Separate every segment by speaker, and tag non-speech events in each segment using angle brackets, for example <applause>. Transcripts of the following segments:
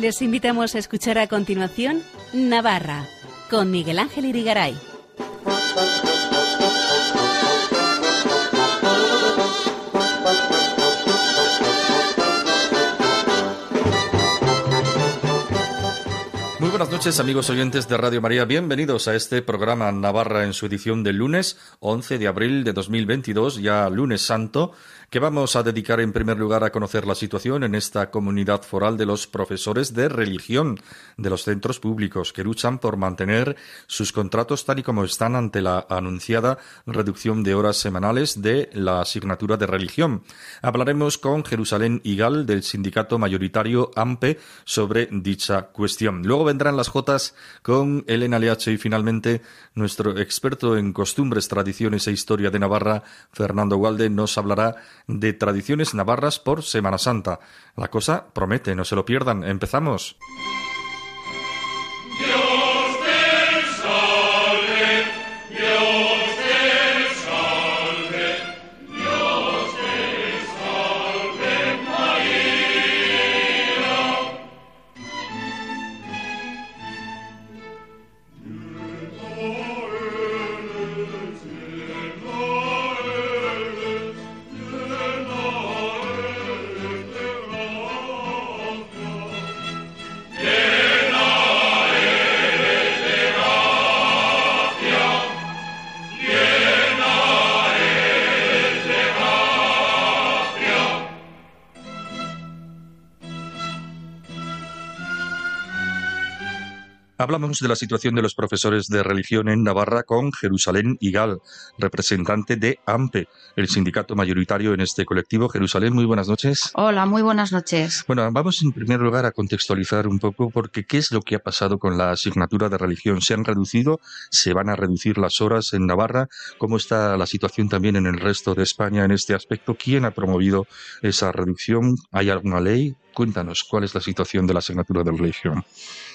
Speaker 1: Les invitamos a escuchar a continuación Navarra con Miguel Ángel Irigaray.
Speaker 2: Muy buenas noches amigos oyentes de Radio María, bienvenidos a este programa Navarra en su edición del lunes 11 de abril de 2022, ya lunes santo, que vamos a dedicar en primer lugar a conocer la situación en esta comunidad foral de los profesores de religión de los centros públicos que luchan por mantener sus contratos tal y como están ante la anunciada reducción de horas semanales de la asignatura de religión. Hablaremos con Jerusalén Igal del sindicato mayoritario AMPE sobre dicha cuestión. Luego vendrán las Jotas con Elena Leache y finalmente nuestro experto en costumbres, tradiciones e historia de Navarra, Fernando Walde, nos hablará de tradiciones navarras por Semana Santa. La cosa promete, no se lo pierdan. Empezamos. Hablamos de la situación de los profesores de religión en Navarra con Jerusalén Igal, representante de AMPE, el sindicato mayoritario en este colectivo. Jerusalén, muy buenas noches.
Speaker 3: Hola, muy buenas noches.
Speaker 2: Bueno, vamos en primer lugar a contextualizar un poco porque qué es lo que ha pasado con la asignatura de religión. ¿Se han reducido? ¿Se van a reducir las horas en Navarra? ¿Cómo está la situación también en el resto de España en este aspecto? ¿Quién ha promovido esa reducción? ¿Hay alguna ley? Cuéntanos, ¿cuál es la situación de la asignatura de religión?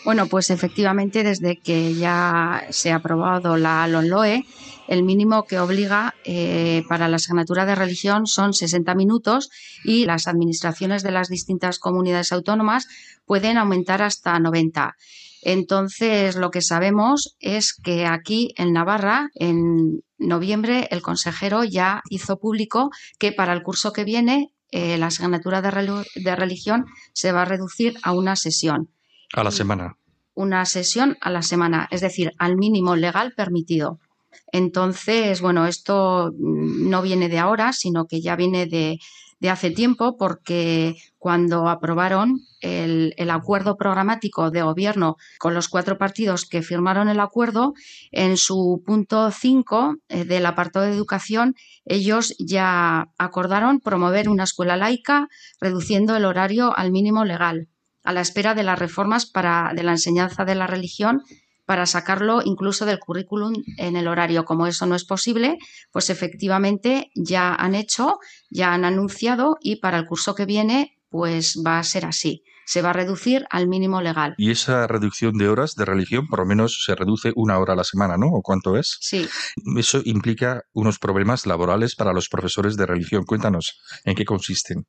Speaker 3: Bueno, pues efectivamente, desde que ya se ha aprobado la LONLOE, el mínimo que obliga eh, para la asignatura de religión son 60 minutos y las administraciones de las distintas comunidades autónomas pueden aumentar hasta 90. Entonces, lo que sabemos es que aquí en Navarra, en noviembre, el consejero ya hizo público que para el curso que viene eh, la asignatura de, religión se va a reducir a una sesión.
Speaker 2: A la semana.
Speaker 3: Una sesión a la semana, es decir, al mínimo legal permitido. Entonces, bueno, esto no viene de ahora, sino que ya viene de, de hace tiempo porque cuando aprobaron el, acuerdo programático de gobierno con los cuatro partidos que firmaron el acuerdo, en su punto 5 eh, del apartado de educación, ellos ya acordaron promover una escuela laica, reduciendo el horario al mínimo legal, a la espera de las reformas para, de la enseñanza de la religión para sacarlo incluso del currículum en el horario. Como eso no es posible, pues efectivamente ya han hecho, ya han anunciado y para el curso que viene pues va a ser así. Se va a reducir al mínimo legal.
Speaker 2: Y esa reducción de horas de religión, por lo menos se reduce una hora a la semana, ¿no? ¿O cuánto es?
Speaker 3: Sí.
Speaker 2: Eso implica unos problemas laborales para los profesores de religión. Cuéntanos, ¿en qué consisten?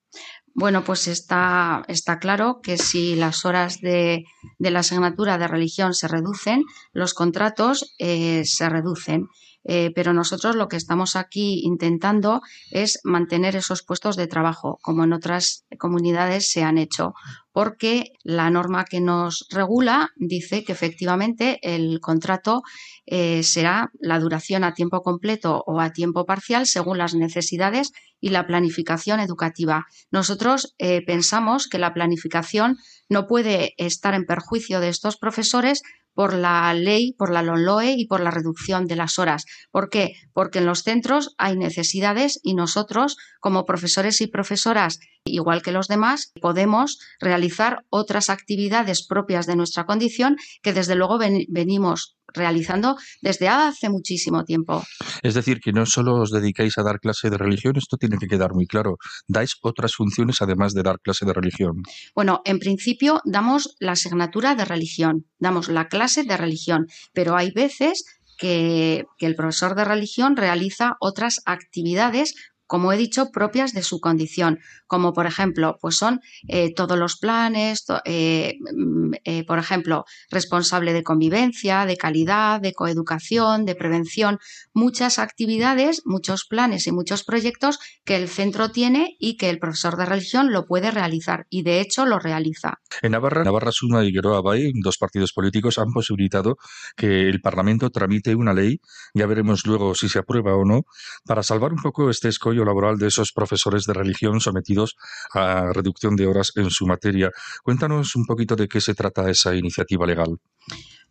Speaker 3: Bueno, pues está, está claro que si las horas de, la asignatura de religión se reducen, los contratos eh, se reducen. Eh, pero nosotros lo que estamos aquí intentando es mantener esos puestos de trabajo, como en otras comunidades se han hecho, porque la norma que nos regula dice que efectivamente el contrato eh, será la duración a tiempo completo o a tiempo parcial según las necesidades y la planificación educativa. Nosotros eh, pensamos que la planificación no puede estar en perjuicio de estos profesores por la ley, por la LONLOE y por la reducción de las horas. ¿Por qué? Porque en los centros hay necesidades y nosotros, como profesores y profesoras, igual que los demás, podemos realizar otras actividades propias de nuestra condición que desde luego venimos realizando desde hace muchísimo tiempo.
Speaker 2: Es decir, que no solo os dedicáis a dar clase de religión, esto tiene que quedar muy claro. Dais otras funciones además de dar clase de religión.
Speaker 3: Bueno, en principio damos la asignatura de religión, damos la clase de religión, pero hay veces que, que el profesor de religión realiza otras actividades como he dicho, propias de su condición, como por ejemplo, pues son eh, todos los planes, eh, mm, eh, por ejemplo, responsable de convivencia, de calidad, de coeducación, de prevención, muchas actividades, muchos planes y muchos proyectos que el centro tiene y que el profesor de religión lo puede realizar y de hecho lo realiza.
Speaker 2: En Navarra, Navarra Suma y Geroa Bay, dos partidos políticos, han posibilitado que el Parlamento tramite una ley, ya veremos luego si se aprueba o no, para salvar un poco este escollo laboral de esos profesores de religión sometidos a reducción de horas en su materia. Cuéntanos un poquito de qué se trata esa iniciativa legal.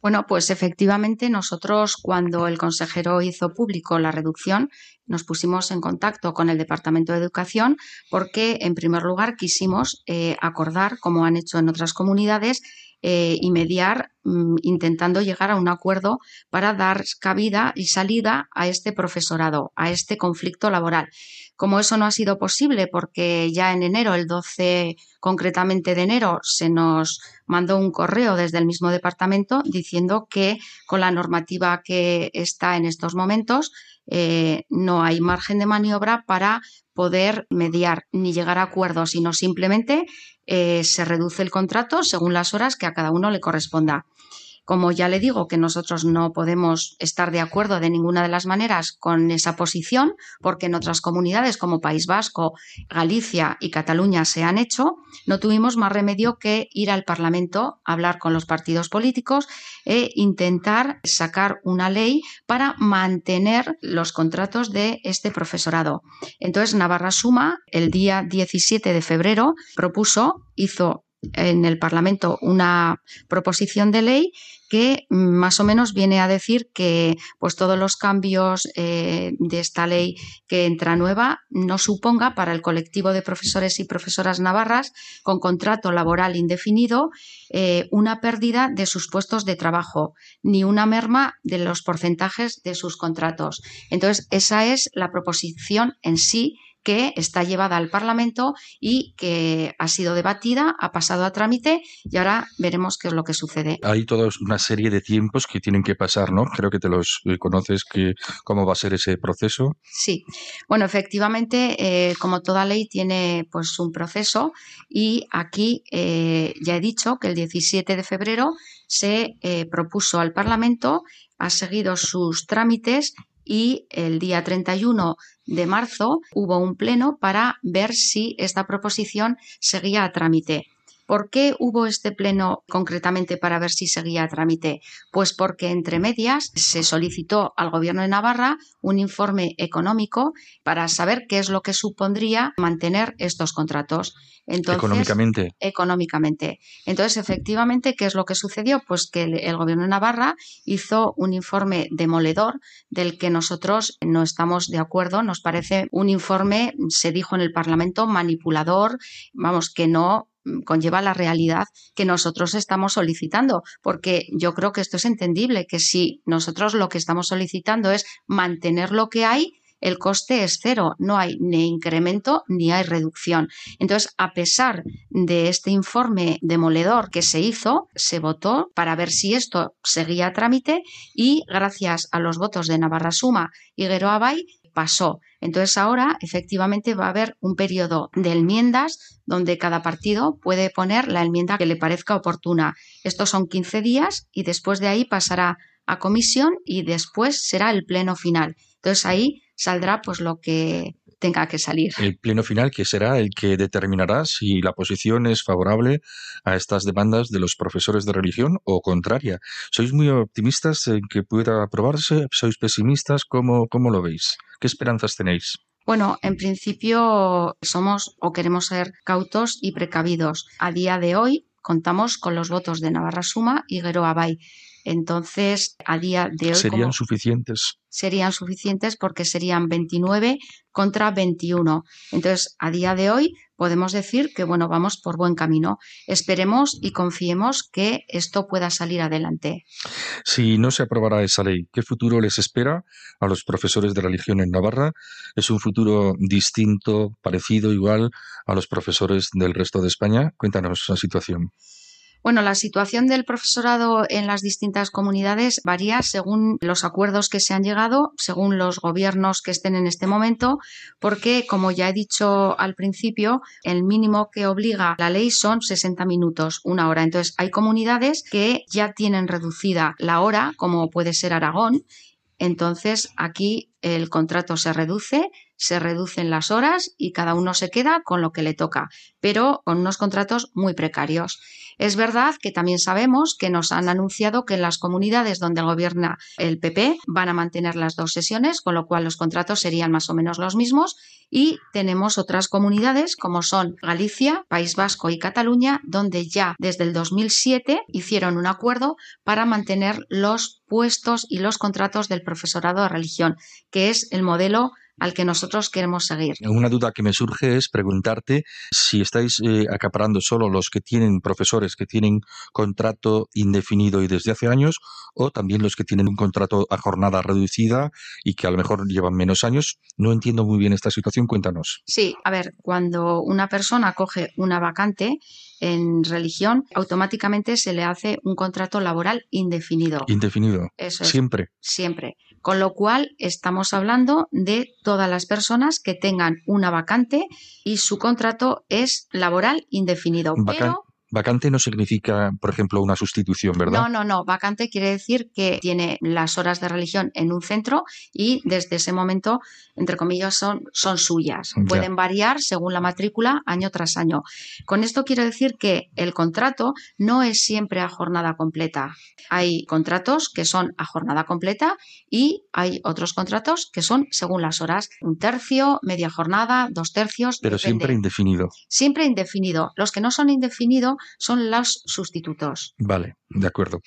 Speaker 3: Bueno, pues efectivamente nosotros cuando el consejero hizo público la reducción, nos pusimos en contacto con el Departamento de Educación porque, en primer lugar, quisimos eh, acordar, como han hecho en otras comunidades, eh, y mediar mm, intentando llegar a un acuerdo para dar cabida y salida a este profesorado, a este conflicto laboral. Como eso no ha sido posible porque ya en enero, el 12 concretamente de enero, se nos mandó un correo desde el mismo departamento diciendo que con la normativa que está en estos momentos eh, no hay margen de maniobra para poder mediar ni llegar a acuerdos, sino simplemente eh, se reduce el contrato según las horas que a cada uno le corresponda. Como ya le digo que nosotros no podemos estar de acuerdo de ninguna de las maneras con esa posición, porque en otras comunidades como País Vasco, Galicia y Cataluña se han hecho, no tuvimos más remedio que ir al Parlamento, hablar con los partidos políticos e intentar sacar una ley para mantener los contratos de este profesorado. Entonces, Navarra Suma, el día 17 de febrero, propuso, hizo en el Parlamento una proposición de ley que más o menos viene a decir que pues todos los cambios eh, de esta ley que entra nueva no suponga para el colectivo de profesores y profesoras navarras con contrato laboral indefinido eh, una pérdida de sus puestos de trabajo ni una merma de los porcentajes de sus contratos. Entonces, esa es la proposición en sí que está llevada al Parlamento y que ha sido debatida, ha pasado a trámite y ahora veremos qué es lo que sucede.
Speaker 2: Hay toda una serie de tiempos que tienen que pasar, ¿no? Creo que te los eh, conoces, que, cómo va a ser ese proceso.
Speaker 3: Sí, bueno, efectivamente, eh, como toda ley tiene pues un proceso y aquí eh, ya he dicho que el 17 de febrero se propuso al Parlamento, ha seguido sus trámites y el día 31 de marzo hubo un pleno para ver si esta proposición seguía a trámite. ¿Por qué hubo este pleno concretamente para ver si seguía a trámite? Pues porque entre medias se solicitó al Gobierno de Navarra un informe económico para saber qué es lo que supondría mantener estos contratos.
Speaker 2: Económicamente.
Speaker 3: Económicamente. Entonces, efectivamente, ¿qué es lo que sucedió? Pues que el, Gobierno de Navarra hizo un informe demoledor del que nosotros no estamos de acuerdo. Nos parece un informe, se dijo en el Parlamento, manipulador, vamos, que no conlleva la realidad que nosotros estamos solicitando, porque yo creo que esto es entendible, que si nosotros lo que estamos solicitando es mantener lo que hay, el coste es cero, no hay ni incremento ni hay reducción. Entonces, a pesar de este informe demoledor que se hizo, se votó para ver si esto seguía a trámite y gracias a los votos de Navarra Suma y Gueroabay pasó. Entonces ahora efectivamente va a haber un periodo de enmiendas donde cada partido puede poner la enmienda que le parezca oportuna. Estos son 15 días y después de ahí pasará a comisión y después será el pleno final. Entonces ahí saldrá pues lo que tenga que salir.
Speaker 2: El pleno final que será el que determinará si la posición es favorable a estas demandas de los profesores de religión o contraria. ¿Sois muy optimistas en que pueda aprobarse? ¿Sois pesimistas? ¿Cómo, cómo lo veis? ¿Qué esperanzas tenéis?
Speaker 3: Bueno, en principio somos o queremos ser cautos y precavidos. A día de hoy contamos con los votos de Navarra Suma y Guero Abay. Entonces, a día de hoy.
Speaker 2: ¿Serían suficientes?
Speaker 3: Serían suficientes porque serían 29 contra 21. Entonces, a día de hoy podemos decir que, bueno, vamos por buen camino. Esperemos y confiemos que esto pueda salir adelante.
Speaker 2: Si no se aprobará esa ley, ¿qué futuro les espera a los profesores de religión en Navarra? ¿Es un futuro distinto, parecido, igual a los profesores del resto de España? Cuéntanos la situación.
Speaker 3: Bueno, la situación del profesorado en las distintas comunidades varía según los acuerdos que se han llegado, según los gobiernos que estén en este momento, porque, como ya he dicho al principio, el mínimo que obliga la ley son 60 minutos, una hora. Entonces, hay comunidades que ya tienen reducida la hora, como puede ser Aragón, entonces aquí el contrato se reduce, se reducen las horas y cada uno se queda con lo que le toca, pero con unos contratos muy precarios. Es verdad que también sabemos que nos han anunciado que en las comunidades donde gobierna el PP van a mantener las dos sesiones, con lo cual los contratos serían más o menos los mismos. Y tenemos otras comunidades como son Galicia, País Vasco y Cataluña, donde ya desde el 2007 hicieron un acuerdo para mantener los puestos y los contratos del profesorado de religión, que es el modelo al que nosotros queremos seguir.
Speaker 2: Una duda que me surge es preguntarte si estáis eh, acaparando solo los que tienen profesores que tienen contrato indefinido y desde hace años o también los que tienen un contrato a jornada reducida y que a lo mejor llevan menos años. No entiendo muy bien esta situación, cuéntanos.
Speaker 3: Sí, a ver, cuando una persona coge una vacante en religión, automáticamente se le hace un contrato laboral indefinido.
Speaker 2: Indefinido. Eso es. Siempre.
Speaker 3: Siempre. Con lo cual, estamos hablando de todas las personas que tengan una vacante y su contrato es laboral indefinido.
Speaker 2: Vacante no significa, por ejemplo, una sustitución, ¿verdad?
Speaker 3: No, no, no. Vacante quiere decir que tiene las horas de religión en un centro y desde ese momento, entre comillas, son, son suyas. Pueden variar según la matrícula año tras año. Con esto quiero decir que el contrato no es siempre a jornada completa. Hay contratos que son a jornada completa y hay otros contratos que son según las horas. Un tercio, media jornada, dos tercios.
Speaker 2: Pero siempre indefinido.
Speaker 3: Siempre indefinido. Los que no son indefinidos son los sustitutos.
Speaker 2: Vale, de acuerdo.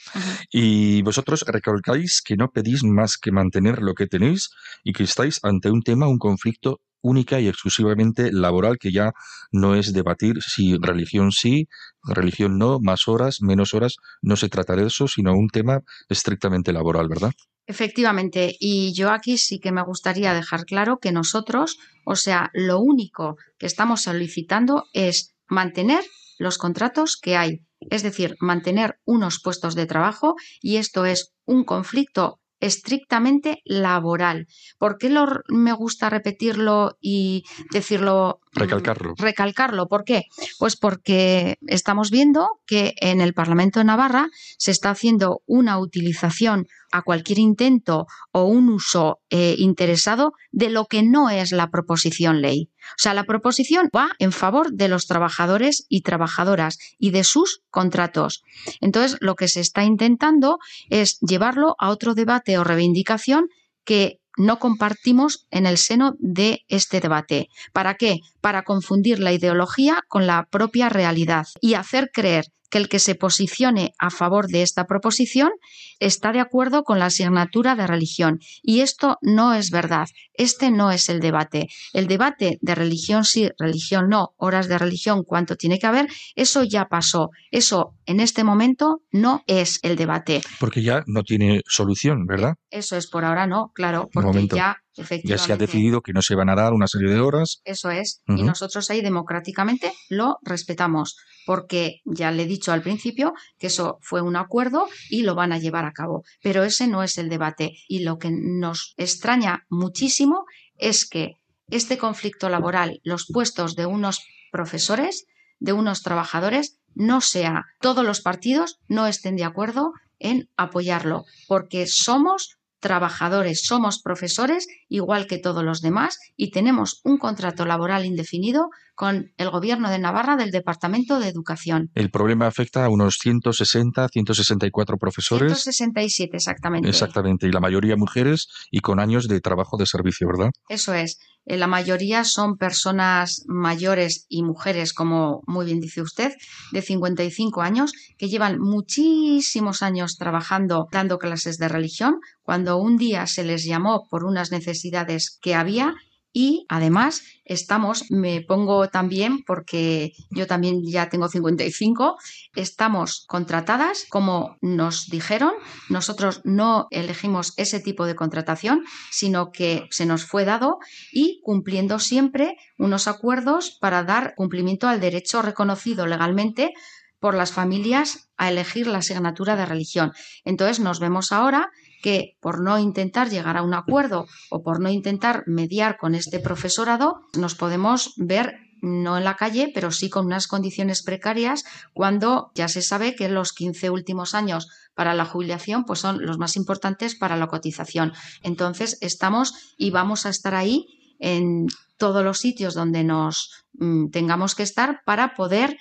Speaker 2: Y vosotros recalcáis que no pedís más que mantener lo que tenéis y que estáis ante un tema, un conflicto única y exclusivamente laboral que ya no es debatir si religión sí, religión no, más horas, menos horas, no se trata de eso, sino un tema estrictamente laboral, ¿verdad?
Speaker 3: Efectivamente, y yo aquí sí que me gustaría dejar claro que nosotros, o sea, lo único que estamos solicitando es mantener los contratos que hay, es decir, mantener unos puestos de trabajo y esto es un conflicto estrictamente laboral. ¿Por qué lo, me gusta repetirlo y decirlo?
Speaker 2: Mm, recalcarlo.
Speaker 3: Recalcarlo. ¿Por qué? Pues porque estamos viendo que en el Parlamento de Navarra se está haciendo una utilización a cualquier intento o un uso eh, interesado de lo que no es la proposición ley. O sea, la proposición va en favor de los trabajadores y trabajadoras y de sus contratos. Entonces, lo que se está intentando es llevarlo a otro debate o reivindicación que no compartimos en el seno de este debate. ¿Para qué? Para confundir la ideología con la propia realidad y hacer creer que el que se posicione a favor de esta proposición está de acuerdo con la asignatura de religión. Y esto no es verdad. Este no es el debate. El debate de religión sí, religión no, horas de religión, cuánto tiene que haber, eso ya pasó. Eso en este momento no es el debate.
Speaker 2: Porque ya no tiene solución, ¿verdad?
Speaker 3: Eso es por ahora no, claro, porque ya
Speaker 2: ya se ha decidido que no se van a dar una serie de horas.
Speaker 3: Eso es. Y nosotros ahí democráticamente lo respetamos, porque ya le he dicho al principio que eso fue un acuerdo y lo van a llevar a cabo. Pero ese no es el debate. Y lo que nos extraña muchísimo es que este conflicto laboral, los puestos de unos profesores, de unos trabajadores, no sea, todos los partidos no estén de acuerdo en apoyarlo, porque somos trabajadores, somos profesores igual que todos los demás y tenemos un contrato laboral indefinido con el Gobierno de Navarra del Departamento de Educación.
Speaker 2: El problema afecta a unos 160, 164 profesores.
Speaker 3: 167 exactamente.
Speaker 2: Exactamente, y la mayoría mujeres y con años de trabajo de servicio, ¿verdad?
Speaker 3: Eso es. Eh, la mayoría son personas mayores y mujeres, como muy bien dice usted, de 55 años, que llevan muchísimos años trabajando dando clases de religión. Cuando un día se les llamó por unas necesidades que había, y además estamos, me pongo también porque yo también ya tengo 55, estamos contratadas como nos dijeron, nosotros no elegimos ese tipo de contratación, sino que se nos fue dado y cumpliendo siempre unos acuerdos para dar cumplimiento al derecho reconocido legalmente por las familias a elegir la asignatura de religión. Entonces nos vemos ahora que por no intentar llegar a un acuerdo o por no intentar mediar con este profesorado, nos podemos ver no en la calle, pero sí con unas condiciones precarias cuando ya se sabe que los 15 últimos años para la jubilación pues son los más importantes para la cotización. Entonces estamos y vamos a estar ahí en todos los sitios donde nos mm, tengamos que estar para poder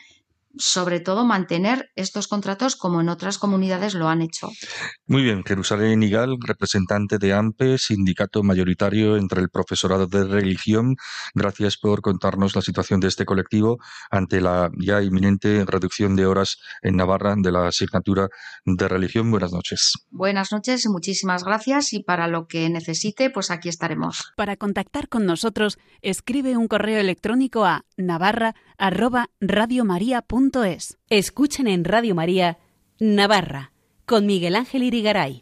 Speaker 3: sobre todo mantener estos contratos como en otras comunidades lo han hecho.
Speaker 2: Muy bien, Jerusalén Igal, representante de AMPE, sindicato mayoritario entre el profesorado de religión. Gracias por contarnos la situación de este colectivo ante la ya inminente reducción de horas en Navarra de la asignatura de religión. Buenas noches.
Speaker 3: Buenas noches y muchísimas gracias y para lo que necesite, pues aquí estaremos.
Speaker 1: Para contactar con nosotros, escribe un correo electrónico a navarra@radiomaria.com Escuchen en Radio María Navarra con Miguel Ángel Irigaray.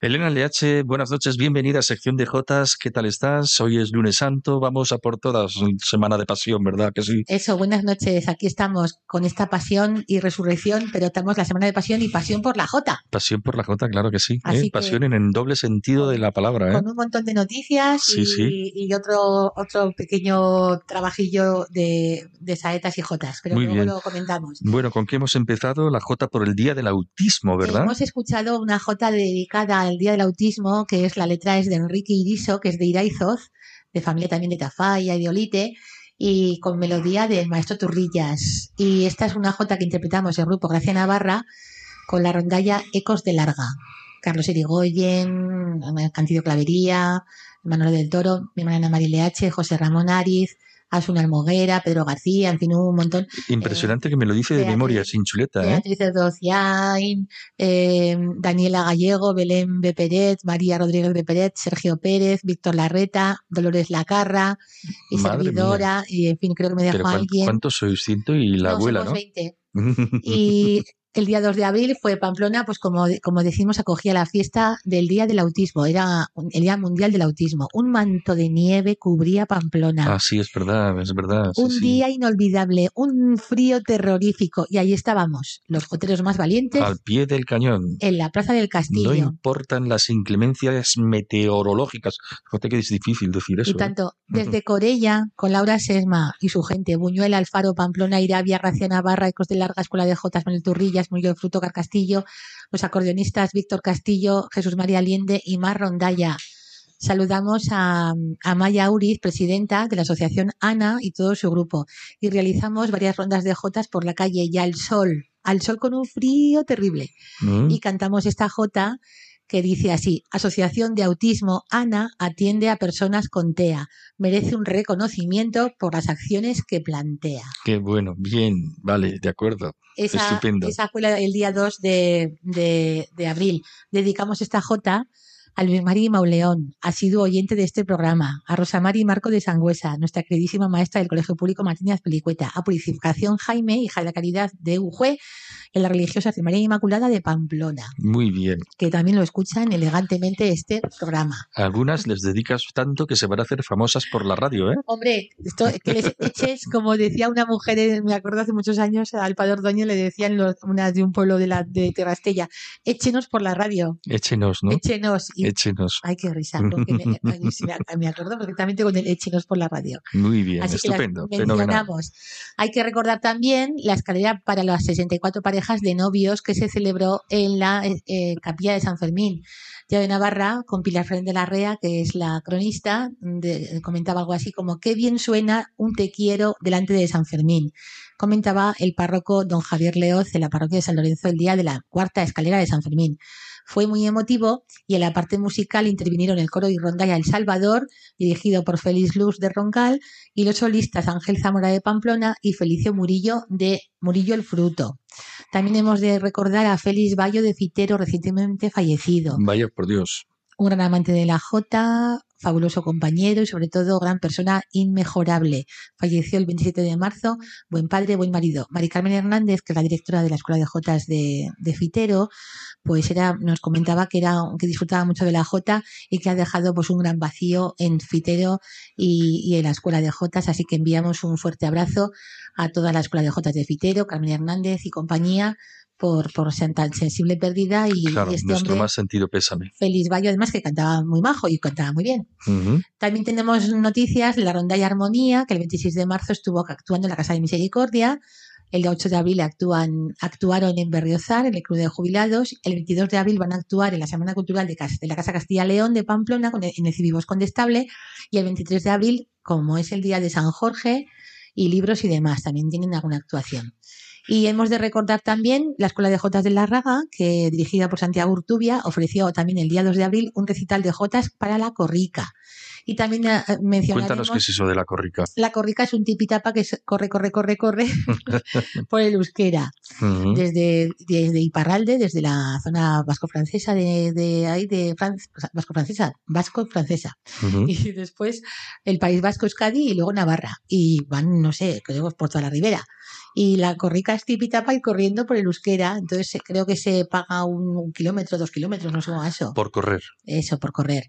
Speaker 2: Elena LH, buenas noches, bienvenida a sección de Jotas. ¿Qué tal estás? Hoy es lunes santo, vamos a por todas, semana de pasión, ¿verdad que sí?
Speaker 4: Eso, buenas noches. Aquí estamos con esta pasión y resurrección, pero tenemos la semana de pasión y pasión por la Jota.
Speaker 2: Pasión por la Jota, claro que sí. ¿eh? Pasión en el doble sentido de la palabra. ¿eh?
Speaker 4: Con un montón de noticias y, otro, otro pequeño trabajillo de, saetas y Jotas, pero luego lo comentamos.
Speaker 2: Bueno, ¿con qué hemos empezado? La Jota por el Día del Autismo, ¿verdad?
Speaker 4: Hemos escuchado una Jota dedicada al Día del Autismo, que es la letra es de Enrique Iriso, que es de Iraizoz, de familia también de Tafalla y de Olite, y con melodía del maestro Turrillas. Y esta es una jota que interpretamos el grupo Gracia Navarra con la rondalla Ecos de Larga. Carlos Erigoyen, Cantido Clavería, Manuel del Toro, mi hermana Marile H., José Ramón Ariz, Asuna Almoguera, Pedro García, en fin, un montón.
Speaker 2: Impresionante que me lo dice de memoria, sin chuleta. ¿eh?
Speaker 4: Beatriz eh, Daniela Gallego, Belén Beperet, María Rodríguez Beperet, Sergio Pérez, Víctor Larreta, Dolores Lacarra y servidora, y en fin, creo que me dejó alguien.
Speaker 2: ¿Cuántos sois? Ciento y la abuela,
Speaker 4: somos 20. <laughs> y el día 2 de abril fue Pamplona, pues como, como decimos, acogía la fiesta del Día del Autismo, era el Día Mundial del Autismo. Un manto de nieve cubría Pamplona.
Speaker 2: Ah, sí, es verdad, es verdad.
Speaker 4: un día inolvidable, un frío terrorífico. Y ahí estábamos, los joteros más valientes.
Speaker 2: Al pie del cañón.
Speaker 4: En la Plaza del Castillo.
Speaker 2: No importan las inclemencias meteorológicas. Fíjate que es difícil decir eso.
Speaker 4: Y ¿eh? tanto, desde Corella, con Laura Sesma y su gente, Buñuel, Alfaro, Pamplona, Irabia, Racia Navarra, Ecos de Larga Escuela de Jotas, Manuel Turrillas, Murió Fruto Castillo, los acordeonistas Víctor Castillo, Jesús María Allende y Mar Rondalla. Saludamos a, Maya Uriz, presidenta de la asociación ANA y todo su grupo. Y realizamos varias rondas de jotas por la calle y al sol, al sol con un frío terrible. Mm. Y cantamos esta jota que dice así, Asociación de Autismo ANA atiende a personas con TEA. Merece un reconocimiento por las acciones que plantea.
Speaker 2: Qué bueno, bien, vale, de acuerdo.
Speaker 4: Esa,
Speaker 2: Estupendo.
Speaker 4: Esa fue el día 2 de, de, abril. Dedicamos esta J a Luis Mari Mauleón, sido oyente de este programa, a Rosa Mari Marco de Sangüesa, nuestra queridísima maestra del Colegio Público Martínez Pelicueta, a Purificación Jaime, hija de la caridad de Ujue, en la religiosa María Inmaculada de Pamplona.
Speaker 2: Muy bien.
Speaker 4: Que también lo escuchan elegantemente este programa.
Speaker 2: algunas les dedicas tanto que se van a hacer famosas por la radio, ¿eh?
Speaker 4: Hombre, esto, que les eches, como decía una mujer, me acuerdo hace muchos años, al padre Ordoño le decían los, unas de un pueblo de la de Terrastella, échenos por la radio.
Speaker 2: Échenos, ¿no?
Speaker 4: Échenos.
Speaker 2: échenos.
Speaker 4: Ay, qué risa, porque me, me, acuerdo perfectamente con el échenos por la radio.
Speaker 2: Muy bien, estupendo, mencionamos.
Speaker 4: Hay que recordar también la escalera para las 64 parejas de novios que se celebró en la eh, capilla de San Fermín. Ya de Navarra, con Pilar Fernández de la Rea, que es la cronista, comentaba algo así como, qué bien suena un te quiero delante de San Fermín. Comentaba el párroco don Javier Leoz de la parroquia de San Lorenzo el día de la cuarta escalera de San Fermín. Fue muy emotivo y en la parte musical intervinieron el coro y rondalla El Salvador, dirigido por Félix Luz de Roncal, y los solistas Ángel Zamora de Pamplona y Felicio Murillo de Murillo el Fruto. También hemos de recordar a Félix Bayo de Fitero, recientemente fallecido.
Speaker 2: Vaya, por Dios.
Speaker 4: Un gran amante de la Jota, fabuloso compañero y sobre todo gran persona inmejorable. Falleció el 27 de marzo, buen padre, buen marido. Mari Carmen Hernández, que es la directora de la Escuela de Jotas de, de Fitero, pues era, nos comentaba que era, que disfrutaba mucho de la Jota y que ha dejado pues un gran vacío en Fitero y, y en la Escuela de Jotas, así que enviamos un fuerte abrazo a toda la Escuela de Jotas de Fitero, Carmen Hernández y compañía, por, por ser tan sensible perdida y,
Speaker 2: claro,
Speaker 4: este
Speaker 2: nuestro más sentido pésame.
Speaker 4: Feliz Bayo, además que cantaba muy majo y cantaba muy bien. También tenemos noticias de la Ronda y Armonía, que el 26 de marzo estuvo actuando en la Casa de Misericordia. El 8 de abril actúan, actuaron en Berriozar, en el Club de Jubilados. El 22 de abril van a actuar en la Semana Cultural de, la Casa Castilla León de Pamplona, en el Civivos Condestable. Y el 23 de abril, como es el día de San Jorge, y libros y demás, también tienen alguna actuación. Y hemos de recordar también la Escuela de Jotas de la Raga, que dirigida por Santiago Urtubia, ofreció también el día 2 de abril un recital de Jotas para la Corrica. Y también eh, mencionaremos...
Speaker 2: Cuéntanos qué es eso de la corrica.
Speaker 4: La corrica es un tipitapa que corre, corre, corre, corre <laughs> por el euskera. desde, desde Iparralde, desde la zona vasco-francesa de, de ahí, de vasco-francesa, vasco-francesa. <laughs> Y después el País Vasco, Euskadi y luego Navarra. Y van, no sé, creo por toda la ribera y la corrica es tipitapa y corriendo por el euskera, entonces eh, creo que se paga un, kilómetro, dos kilómetros, no sé cómo eso.
Speaker 2: Por correr.
Speaker 4: Eso, por correr.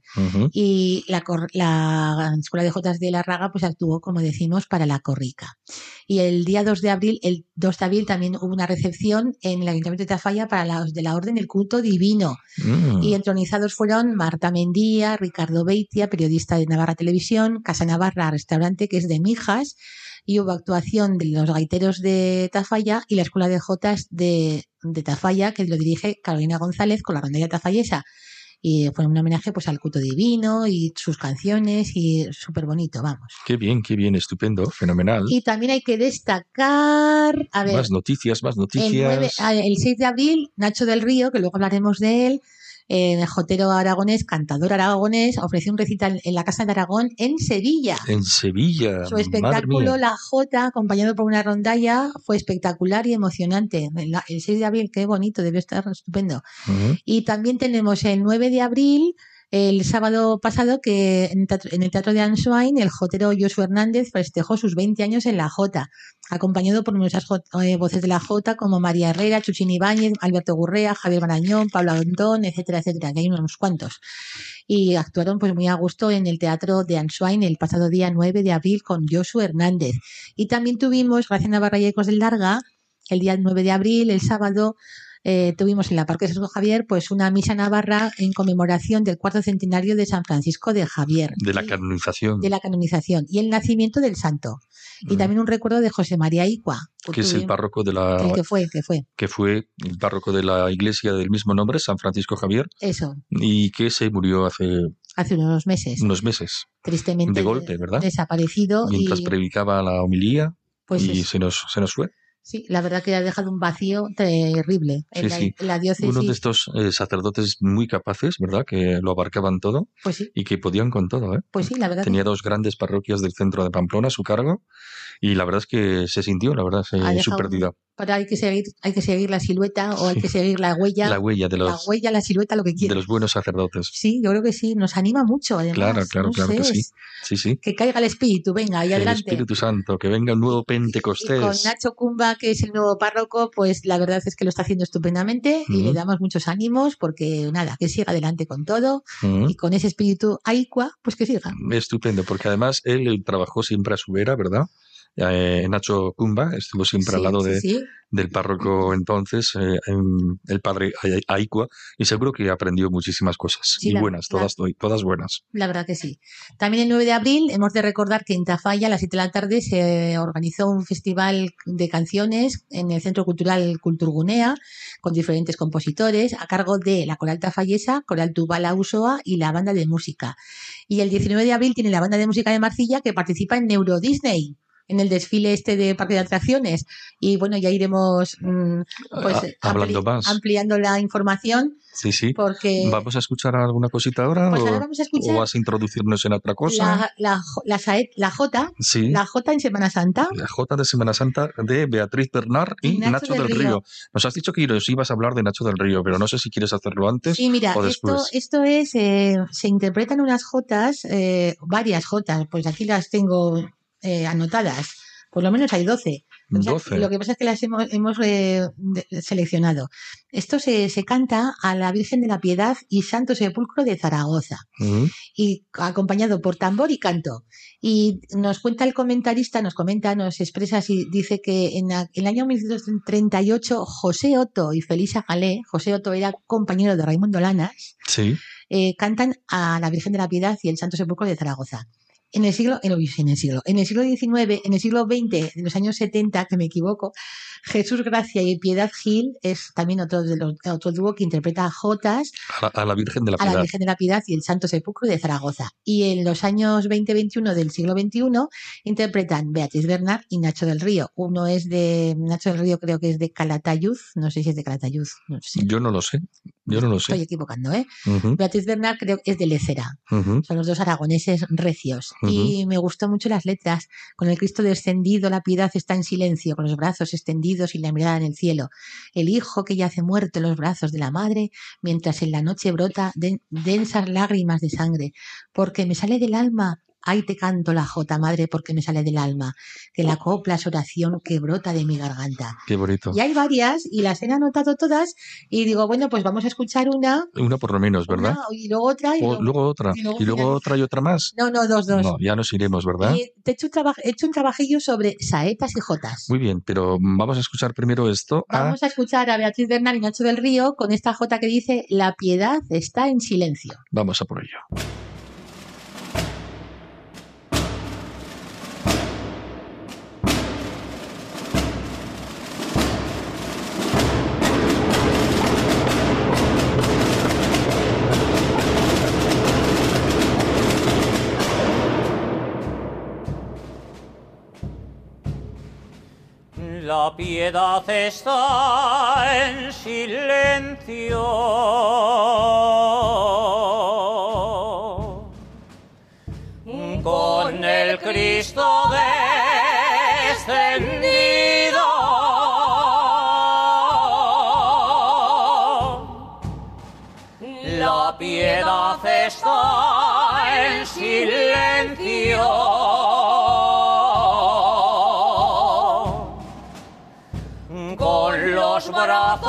Speaker 4: Y la, la Escuela de Jotas de la Raga pues actuó, como decimos, para la corrica. Y el día 2 de abril, el 2 de abril también hubo una recepción en el Ayuntamiento de Tafalla para los de la Orden del Culto Divino. Mm. Y entronizados fueron Marta Mendía, Ricardo Beitia, periodista de Navarra Televisión, Casa Navarra, restaurante que es de Mijas, y hubo actuación de los gaiteros de Tafalla y la Escuela de Jotas de, Tafalla, que lo dirige Carolina González con la rondalla tafallesa. Y fue un homenaje pues al culto divino y sus canciones y súper bonito, vamos.
Speaker 2: Qué bien, qué bien, estupendo, fenomenal.
Speaker 4: Y también hay que destacar... A ver,
Speaker 2: más noticias, más noticias.
Speaker 4: El, el 6 de abril, Nacho del Río, que luego hablaremos de él, el Jotero Aragonés, cantador aragonés, ofreció un recital en la Casa de Aragón en Sevilla.
Speaker 2: En Sevilla.
Speaker 4: Su espectáculo, La Jota, acompañado por una rondalla, fue espectacular y emocionante. El 6 de abril, qué bonito, debe estar estupendo. Y también tenemos el 9 de abril el sábado pasado que en, el Teatro de Answain el jotero Josué Hernández festejó sus 20 años en la Jota, acompañado por numerosas eh, voces de la Jota como María Herrera, Chuchín Ibáñez, Alberto Gurrea, Javier Marañón, Pablo Antón, etcétera, etcétera, que hay unos cuantos. Y actuaron pues muy a gusto en el Teatro de Answain el pasado día 9 de abril con Josué Hernández. Y también tuvimos, gracias a y Ecos del Larga, el día 9 de abril, el sábado, eh, tuvimos en la Parque de San Javier pues una misa navarra en conmemoración del cuarto centenario de San Francisco de Javier.
Speaker 2: De la canonización.
Speaker 4: De la canonización y el nacimiento del santo. Y mm. también un recuerdo de José María Icua.
Speaker 2: Que es el párroco de la...
Speaker 4: El que fue, que fue.
Speaker 2: Que fue el párroco de la iglesia del mismo nombre, San Francisco Javier.
Speaker 4: Eso.
Speaker 2: Y que se murió hace...
Speaker 4: Hace unos meses.
Speaker 2: Unos meses.
Speaker 4: Tristemente.
Speaker 2: De golpe, ¿verdad?
Speaker 4: Desaparecido.
Speaker 2: Mientras predicaba la homilía. Pues y se, nos, se nos fue.
Speaker 4: Sí, la verdad que ha dejado un vacío terrible en,
Speaker 2: Sí,
Speaker 4: la,
Speaker 2: sí.
Speaker 4: la diócesis.
Speaker 2: Uno de estos eh, sacerdotes muy capaces, ¿verdad? Que lo abarcaban todo
Speaker 4: Pues sí,
Speaker 2: y que podían con todo, ¿eh?
Speaker 4: pues sí, la verdad que
Speaker 2: Tenía dos grandes parroquias del centro de Pamplona a su cargo y la verdad es que se sintió, la verdad, se-
Speaker 4: Ha
Speaker 2: su pérdida.
Speaker 4: Ahora hay que seguir, hay que seguir la silueta o hay que seguir la huella,
Speaker 2: La huella de
Speaker 4: la
Speaker 2: los,
Speaker 4: huella, la silueta, lo que
Speaker 2: de
Speaker 4: quieras.
Speaker 2: los buenos sacerdotes.
Speaker 4: Sí, yo creo que sí, nos anima mucho, además.
Speaker 2: Claro, claro,
Speaker 4: no
Speaker 2: claro
Speaker 4: sé,
Speaker 2: que sí. Sí, sí.
Speaker 4: Que caiga el espíritu, venga, y
Speaker 2: El
Speaker 4: adelante.
Speaker 2: Espíritu Santo, que venga un nuevo
Speaker 4: Y con
Speaker 2: Pentecostés.
Speaker 4: Nacho Cumba, que es el nuevo párroco, pues la verdad es que lo está haciendo estupendamente y le damos muchos ánimos porque nada, que siga adelante con todo y con ese espíritu aicua, pues que siga.
Speaker 2: Estupendo, porque además él trabajó siempre a su vera, ¿verdad? Eh, Nacho Cumba estuvo siempre al lado
Speaker 4: sí,
Speaker 2: de,
Speaker 4: sí.
Speaker 2: del párroco entonces, eh, el padre Ai- Aicua, y seguro que aprendió muchísimas cosas.
Speaker 4: Sí,
Speaker 2: y
Speaker 4: la-
Speaker 2: buenas,
Speaker 4: la-
Speaker 2: todas, todas buenas.
Speaker 4: La verdad que sí. También el 9 de abril hemos de recordar que en Tafalla a las 7 de la tarde se organizó un festival de canciones en el Centro Cultural Culturgunea con diferentes compositores a cargo de la Coral Tafallesa, Coral Tubala Usoa y la banda de música. Y el 19 de abril tiene la banda de música de Marcilla que participa en Neuro Disney en el desfile este de parque de atracciones y bueno ya iremos mm, pues
Speaker 2: Ah, hablando
Speaker 4: ampli-
Speaker 2: más.
Speaker 4: ampliando la información
Speaker 2: Sí, sí.
Speaker 4: porque
Speaker 2: ¿Vamos a escuchar alguna cosita ahora
Speaker 4: pues
Speaker 2: o,
Speaker 4: ahora vamos a escuchar
Speaker 2: o vas a introducirnos en otra cosa?
Speaker 4: la, la, la, J,
Speaker 2: sí.
Speaker 4: la J en Semana Santa.
Speaker 2: La J de Semana Santa de Beatriz Bernard y,
Speaker 4: Y Nacho
Speaker 2: Nacho,
Speaker 4: del
Speaker 2: del
Speaker 4: Río.
Speaker 2: Río. Nos has dicho que nos ibas a hablar de Nacho del Río, pero no sé si quieres hacerlo antes
Speaker 4: Sí, mira,
Speaker 2: o
Speaker 4: esto,
Speaker 2: después.
Speaker 4: esto es, eh, se interpretan unas Jotas, eh, varias Jotas, pues aquí las tengo eh, anotadas, por lo menos hay 12. O sea,
Speaker 2: 12.
Speaker 4: Lo que pasa es que las hemos, hemos eh, seleccionado. Esto se, se canta a la Virgen de la Piedad y Santo Sepulcro de Zaragoza. Y acompañado por tambor y canto. Y nos cuenta el comentarista, nos comenta, nos expresa y dice que en, la- en el año 1938 José Otto y Felisa Galé, José Otto era compañero de Raimundo Lanas,
Speaker 2: Sí.
Speaker 4: eh, cantan a la Virgen de la Piedad y el Santo Sepulcro de Zaragoza. En el siglo, en, el siglo, en el siglo XIX, en el siglo XX, en los años 70, que me equivoco, Jesús Gracia y Piedad Gil es también otro de los, otro dúo que interpreta a Jotas
Speaker 2: A la, a la Virgen de la
Speaker 4: a la
Speaker 2: Piedad.
Speaker 4: Virgen de la Piedad y el Santo Sepulcro de Zaragoza. Y en los años 20-21 del siglo XXI interpretan Beatriz Bernard y Nacho del Río. Uno es de, Nacho del Río creo que es de Calatayud, no sé si es de Calatayud, no sé.
Speaker 2: Yo no lo sé. Yo no lo
Speaker 4: Estoy
Speaker 2: sé.
Speaker 4: equivocando, ¿eh? Beatriz Bernard creo que es de Lecera. Son los dos aragoneses recios. Y me gustó mucho las letras. Con el Cristo descendido, la piedad está en silencio, con los brazos extendidos y la mirada en el cielo. El hijo que yace muerto en los brazos de la madre, mientras en la noche brota den- densas lágrimas de sangre. Porque me sale del alma. Ay, te canto la jota, madre, porque me sale del alma. Que la copla es oración que brota de mi garganta.
Speaker 2: Qué bonito.
Speaker 4: Y hay varias, y las he anotado todas, y digo, bueno, pues vamos a escuchar una,
Speaker 2: Una por lo menos, ¿verdad?
Speaker 4: una, y luego otra, y
Speaker 2: O
Speaker 4: luego-
Speaker 2: luego otra.
Speaker 4: y luego
Speaker 2: Y luego otra y otra más.
Speaker 4: No, no, dos, dos.
Speaker 2: No, ya nos iremos, ¿verdad?
Speaker 4: Y te he hecho, un he hecho un trabajillo sobre saetas y jotas.
Speaker 2: Muy bien, pero vamos a escuchar primero esto. a-
Speaker 4: Vamos a escuchar a Beatriz Bernal y Nacho del Río con esta jota que dice La piedad está en silencio.
Speaker 2: Vamos a por ello.
Speaker 5: La piedad está en silencio. Con el Cristo descendido. La piedad está en silencio con los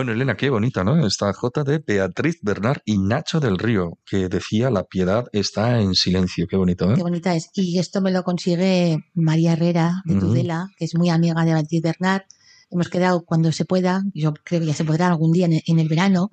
Speaker 2: Bueno, Elena, qué bonita, ¿no? Esta J de Beatriz Bernard y Nacho del Río, que decía la piedad está en silencio. Qué bonito, ¿eh?
Speaker 4: Qué bonita es. Y esto me lo consigue María Herrera de. Tudela, que es muy amiga de Beatriz Bernard. Hemos quedado cuando se pueda, yo creo que ya se podrá algún día en, el verano,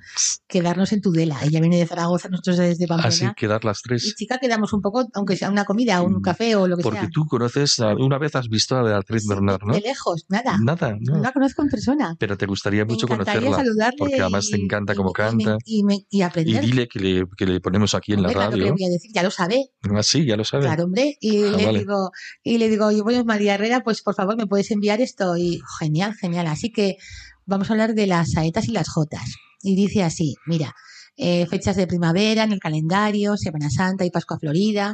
Speaker 4: quedarnos en Tudela. Ella viene de Zaragoza, nosotros desde Pamplona.
Speaker 2: Así quedar las
Speaker 4: Y
Speaker 2: tres.
Speaker 4: chica, quedamos un poco, aunque sea una comida, un
Speaker 2: Mm,
Speaker 4: café o lo que
Speaker 2: Porque
Speaker 4: sea.
Speaker 2: tú conoces, a- una vez has visto a Beatriz Bernard, ¿no?
Speaker 4: De lejos, nada.
Speaker 2: Nada,
Speaker 4: No
Speaker 2: no.
Speaker 4: la conozco en persona.
Speaker 2: Pero te gustaría
Speaker 4: Me
Speaker 2: mucho conocerla.
Speaker 4: saludarle
Speaker 2: porque además te
Speaker 4: y-
Speaker 2: encanta
Speaker 4: y-
Speaker 2: cómo
Speaker 4: y me-
Speaker 2: canta.
Speaker 4: Y, me- y
Speaker 2: Y
Speaker 4: aprender.
Speaker 2: dile que le, que le ponemos aquí en la
Speaker 4: Hombre, claro que le
Speaker 2: radio.
Speaker 4: voy a decir, ya lo sabe.
Speaker 2: Así, ya lo sabes.
Speaker 4: Claro, hombre. Y
Speaker 2: Ah,
Speaker 4: le
Speaker 2: vale.
Speaker 4: digo, y le digo, oye, bueno, María Herrera, pues por favor, ¿me puedes enviar esto? Y genial, genial. Así que vamos a hablar de las saetas y las jotas. Y dice así, mira, eh, fechas de primavera en el calendario, Semana Santa y Pascua Florida,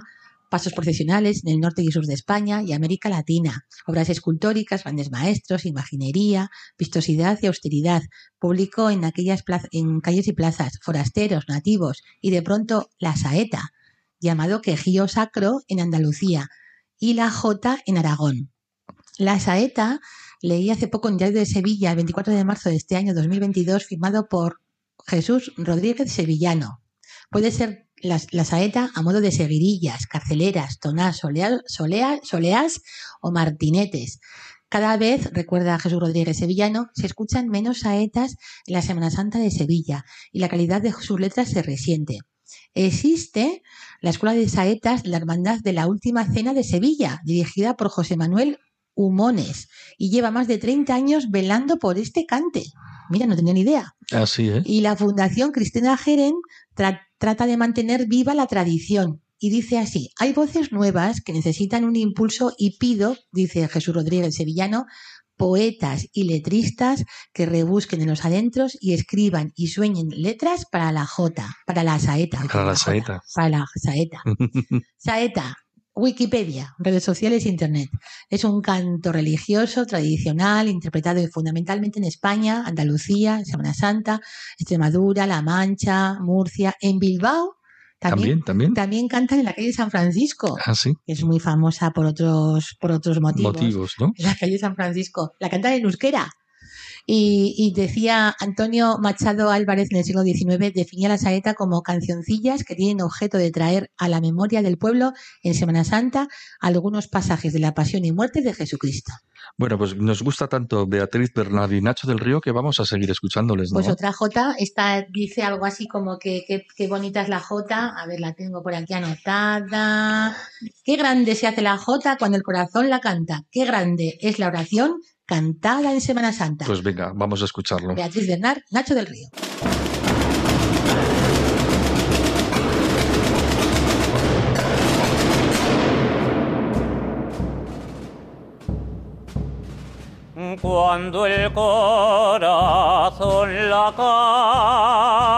Speaker 4: pasos procesionales en el norte y sur de España y América Latina, obras escultóricas, grandes maestros, imaginería, vistosidad y austeridad, público en aquellas en calles y plazas, forasteros, nativos y de pronto la saeta, llamado quejío sacro en Andalucía y la jota en Aragón. La saeta leí hace poco en Diario de Sevilla, el 24 de marzo de este año 2022, firmado por Jesús Rodríguez Sevillano. Puede ser la, saeta a modo de seguirillas, carceleras, tonás, solea- solea- soleas o martinetes. Cada vez, recuerda Jesús Rodríguez Sevillano, se escuchan menos saetas en la Semana Santa de Sevilla y la calidad de sus letras se resiente. Existe la Escuela de Saetas la Hermandad de la Última Cena de Sevilla, dirigida por José Manuel Humones, y lleva más de 30 años velando por este cante. Mira, no tenía ni idea.
Speaker 2: Así, ¿eh?
Speaker 4: Y la Fundación Cristina Geren tra- trata de mantener viva la tradición. Y dice así, hay voces nuevas que necesitan un impulso y pido, dice Jesús Rodríguez Sevillano, poetas y letristas que rebusquen en los adentros y escriban y sueñen letras para la jota, para la saeta.
Speaker 2: Para la saeta.
Speaker 4: Para la saeta. <laughs> Saeta, Wikipedia, redes sociales, Internet. Es un canto religioso, tradicional, interpretado fundamentalmente en España, Andalucía, Semana Santa, Extremadura, La Mancha, Murcia, en Bilbao. También,
Speaker 2: También, también.
Speaker 4: también cantan en la calle San Francisco,
Speaker 2: Así.
Speaker 4: que es muy famosa por otros, por otros motivos.
Speaker 2: Motivos, ¿no?
Speaker 4: En la calle San Francisco. La cantan en euskera. Y, y decía Antonio Machado Álvarez en el siglo XIX, definía la saeta como cancioncillas que tienen objeto de traer a la memoria del pueblo en Semana Santa algunos pasajes de la pasión y muerte de Jesucristo.
Speaker 2: Bueno, pues nos gusta tanto Beatriz Bernard y Nacho del Río que vamos a seguir escuchándoles, ¿no?
Speaker 4: Pues otra J, esta dice algo así como que qué bonita es la J, a ver, la tengo por aquí anotada. Qué grande se hace la J cuando el corazón la canta. Qué grande es la oración cantada en Semana Santa.
Speaker 2: Pues venga, vamos a escucharlo.
Speaker 4: Beatriz Bernard, Nacho del Río.
Speaker 5: Cuando el corazón la canta,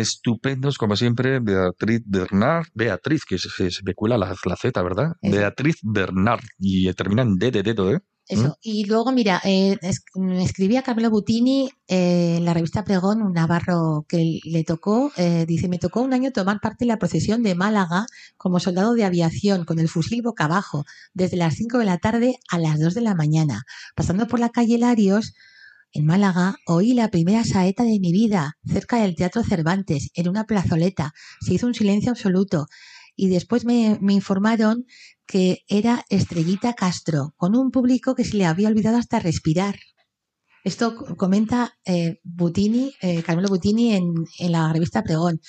Speaker 2: estupendos como siempre, Beatriz Bernard, Beatriz, que se, se especula la, la Z, ¿verdad?
Speaker 4: Eso.
Speaker 2: Beatriz Bernard, y termina en D de dedo, ¿eh?
Speaker 4: Eso. Y luego, mira, eh, escribía Carmelo Butini eh, en la revista Pregón, un navarro que le tocó, eh, dice, me tocó un año tomar parte en la procesión de Málaga como soldado de aviación con el fusil boca abajo, desde las 5 de la tarde a las 2 de la mañana. Pasando por la calle Larios, en Málaga, oí la primera saeta de mi vida, cerca del Teatro Cervantes, en una plazoleta. Se hizo un silencio absoluto. Y después me, me informaron que era Estrellita Castro, con un público que se le había olvidado hasta respirar. Esto co- comenta eh, Butini, eh, Carmelo Butini en, la revista Pregón.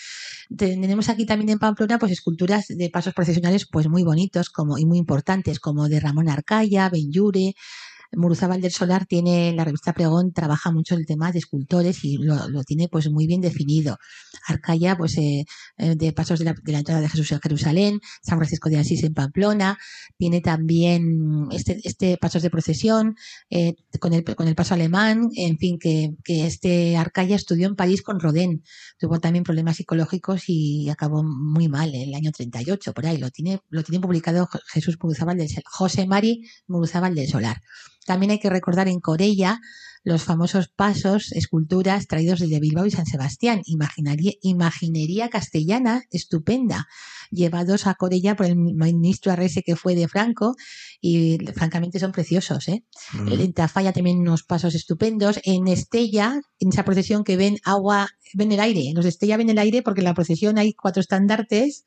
Speaker 4: Tenemos aquí también en Pamplona pues esculturas de pasos procesionales pues muy bonitos y muy importantes, como de Ramón Arcaya, Benyure, Muruzábal del Solar tiene, la revista Pregón trabaja mucho el tema de escultores y lo, lo tiene pues muy bien definido. Arcaya, pues eh, eh, de pasos de la, de la entrada de Jesús a Jerusalén, San Francisco de Asís en Pamplona, tiene también este, este pasos de procesión, eh, con, el, con el paso alemán, en fin, que, que este Arcaya estudió en París con Rodin, tuvo también problemas psicológicos y acabó muy mal en el año 38, por ahí, lo tiene, lo tiene publicado Jesús Muruzábal del José Mari Muruzábal del Solar. También hay que recordar en Corella los famosos pasos, esculturas traídos desde Bilbao y San Sebastián, Imaginaría, imaginería castellana estupenda, llevados a Corella por el ministro Arrese que fue de Franco y francamente son preciosos. ¿eh? En Tafalla también unos pasos estupendos. En Estella, en esa procesión que ven agua, ven el aire. Los de Estella ven el aire porque en la procesión hay cuatro estandartes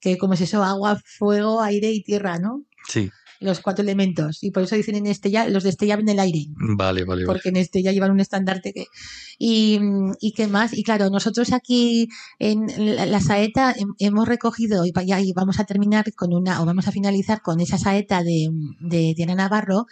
Speaker 4: que como es eso, agua, fuego, aire y tierra, ¿no?
Speaker 2: Sí,
Speaker 4: Los cuatro elementos. Y por eso dicen en Estella, los de Estella ven el aire
Speaker 2: vale, vale, vale.
Speaker 4: porque en este ya llevan un estandarte que y, y qué más y claro nosotros aquí en la, la saeta hem- hemos recogido y vamos a terminar con una o vamos a finalizar con esa saeta de, de Diana Navarro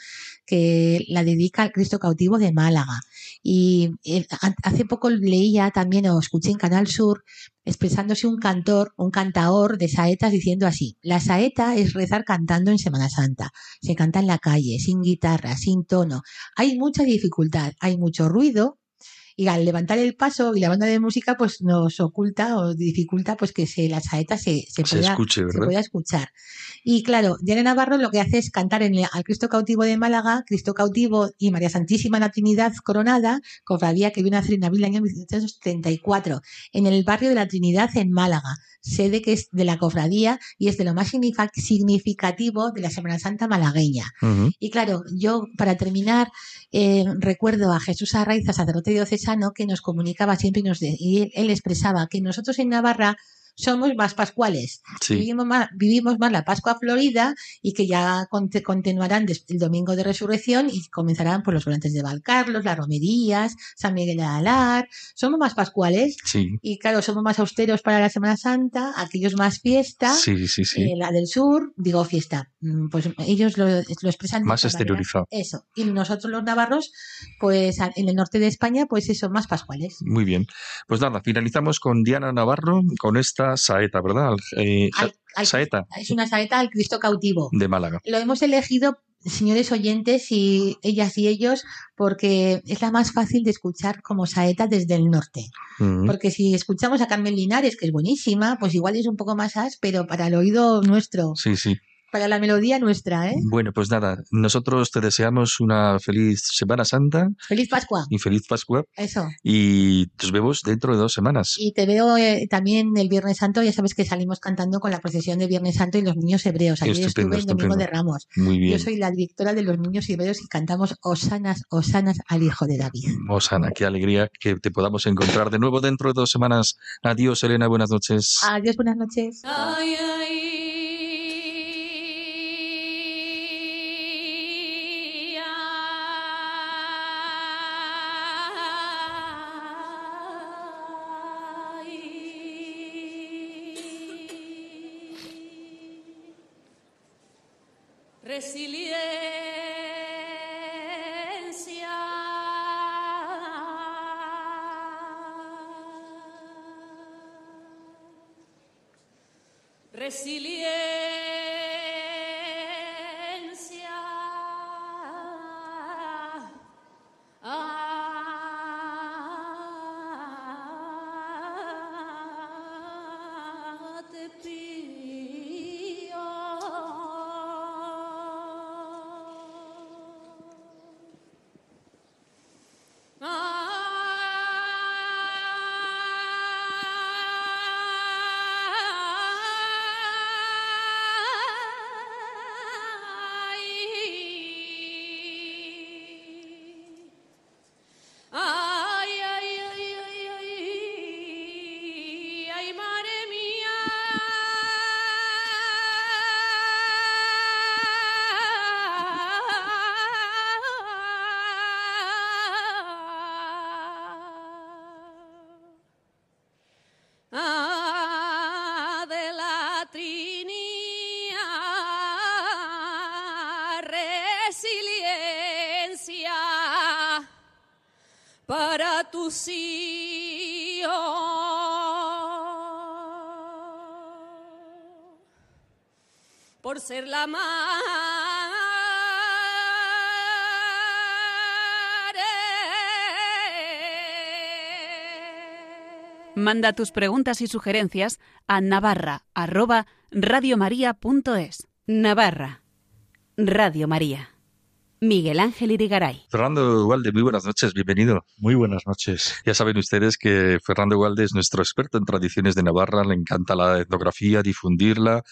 Speaker 4: que la dedica al Cristo cautivo de Málaga y eh, ha- hace poco leía también o escuché en Canal Sur expresándose un cantor, un cantaor de saetas diciendo así, la saeta es rezar cantando en Semana Santa, se canta en la calle, sin guitarra, sin tono, hay mucha dificultad, hay mucho ruido y al levantar el paso y la banda de música pues nos oculta o dificulta pues que se, la saeta se, se,
Speaker 2: Se
Speaker 4: pueda,
Speaker 2: escuche,
Speaker 4: se pueda escuchar. Y claro, Diana Navarro lo que hace es cantar en el, al Cristo cautivo de Málaga, Cristo cautivo y María Santísima la Trinidad coronada, cofradía que vino a hacer en abril del año 1934, en el barrio de la Trinidad en Málaga, sede que es de la cofradía y es de lo más significativo de la Semana Santa malagueña. Y claro, yo para terminar eh, recuerdo a Jesús Arraiza, sacerdote diocesano, que nos comunicaba siempre y, nos de- y él, él expresaba que nosotros en Navarra somos más pascuales,
Speaker 2: Sí,
Speaker 4: vivimos, más, vivimos más la Pascua Florida y que ya continuarán el domingo de resurrección y comenzarán por los volantes de Valcarlos, las romerías, San Miguel de Alar. Somos más pascuales
Speaker 2: sí,
Speaker 4: y claro, somos más austeros para la Semana Santa, aquellos más fiesta.
Speaker 2: sí, sí, sí.
Speaker 4: Eh, la del sur, digo fiesta, mm, pues ellos lo, lo expresan
Speaker 2: Más exteriorizado.
Speaker 4: Eso. Y nosotros los navarros, pues en el norte de España, pues eso, más pascuales.
Speaker 2: Muy bien. Pues nada, finalizamos con Diana Navarro con esta saeta, ¿verdad? Eh,
Speaker 4: Al- al-
Speaker 2: saeta
Speaker 4: es una saeta al Cristo cautivo.
Speaker 2: de Málaga.
Speaker 4: Lo hemos elegido, señores oyentes y ellas y ellos, porque es la más fácil de escuchar como saeta desde el norte.
Speaker 2: Ujú.
Speaker 4: Porque si escuchamos a Carmen Linares, que es buenísima, pues igual es un poco más áspero para el oído nuestro,
Speaker 2: Sí, sí.
Speaker 4: Para la melodía nuestra, ¿eh?
Speaker 2: Bueno, pues nada, nosotros te deseamos una feliz Semana Santa
Speaker 4: Feliz Pascua.
Speaker 2: y feliz Pascua
Speaker 4: Eso.
Speaker 2: y nos vemos dentro de dos semanas.
Speaker 4: Y te veo eh, también el Viernes Santo, ya sabes que salimos cantando con la procesión de Viernes Santo y los niños hebreos. Ayer
Speaker 2: Estupendo,
Speaker 4: estuve en Domingo
Speaker 2: estupendo.
Speaker 4: de Ramos.
Speaker 2: Muy bien.
Speaker 4: Yo soy la directora de los niños hebreos y cantamos Osanas, Osanas al Hijo de David.
Speaker 2: Osana, qué alegría que te podamos encontrar de nuevo dentro de dos semanas. Adiós, Elena, buenas noches.
Speaker 4: Adiós, buenas noches.
Speaker 6: Ilusión por ser la madre.
Speaker 1: Manda tus preguntas y sugerencias a navarra@radiomaria.es. Navarra. Radio María. Miguel Ángel Irigaray.
Speaker 2: Fernando Ugalde, muy buenas noches, bienvenido.
Speaker 7: Muy buenas noches.
Speaker 2: Ya saben ustedes que Fernando Ugalde es nuestro experto en tradiciones de Navarra, le encanta la etnografía, difundirla,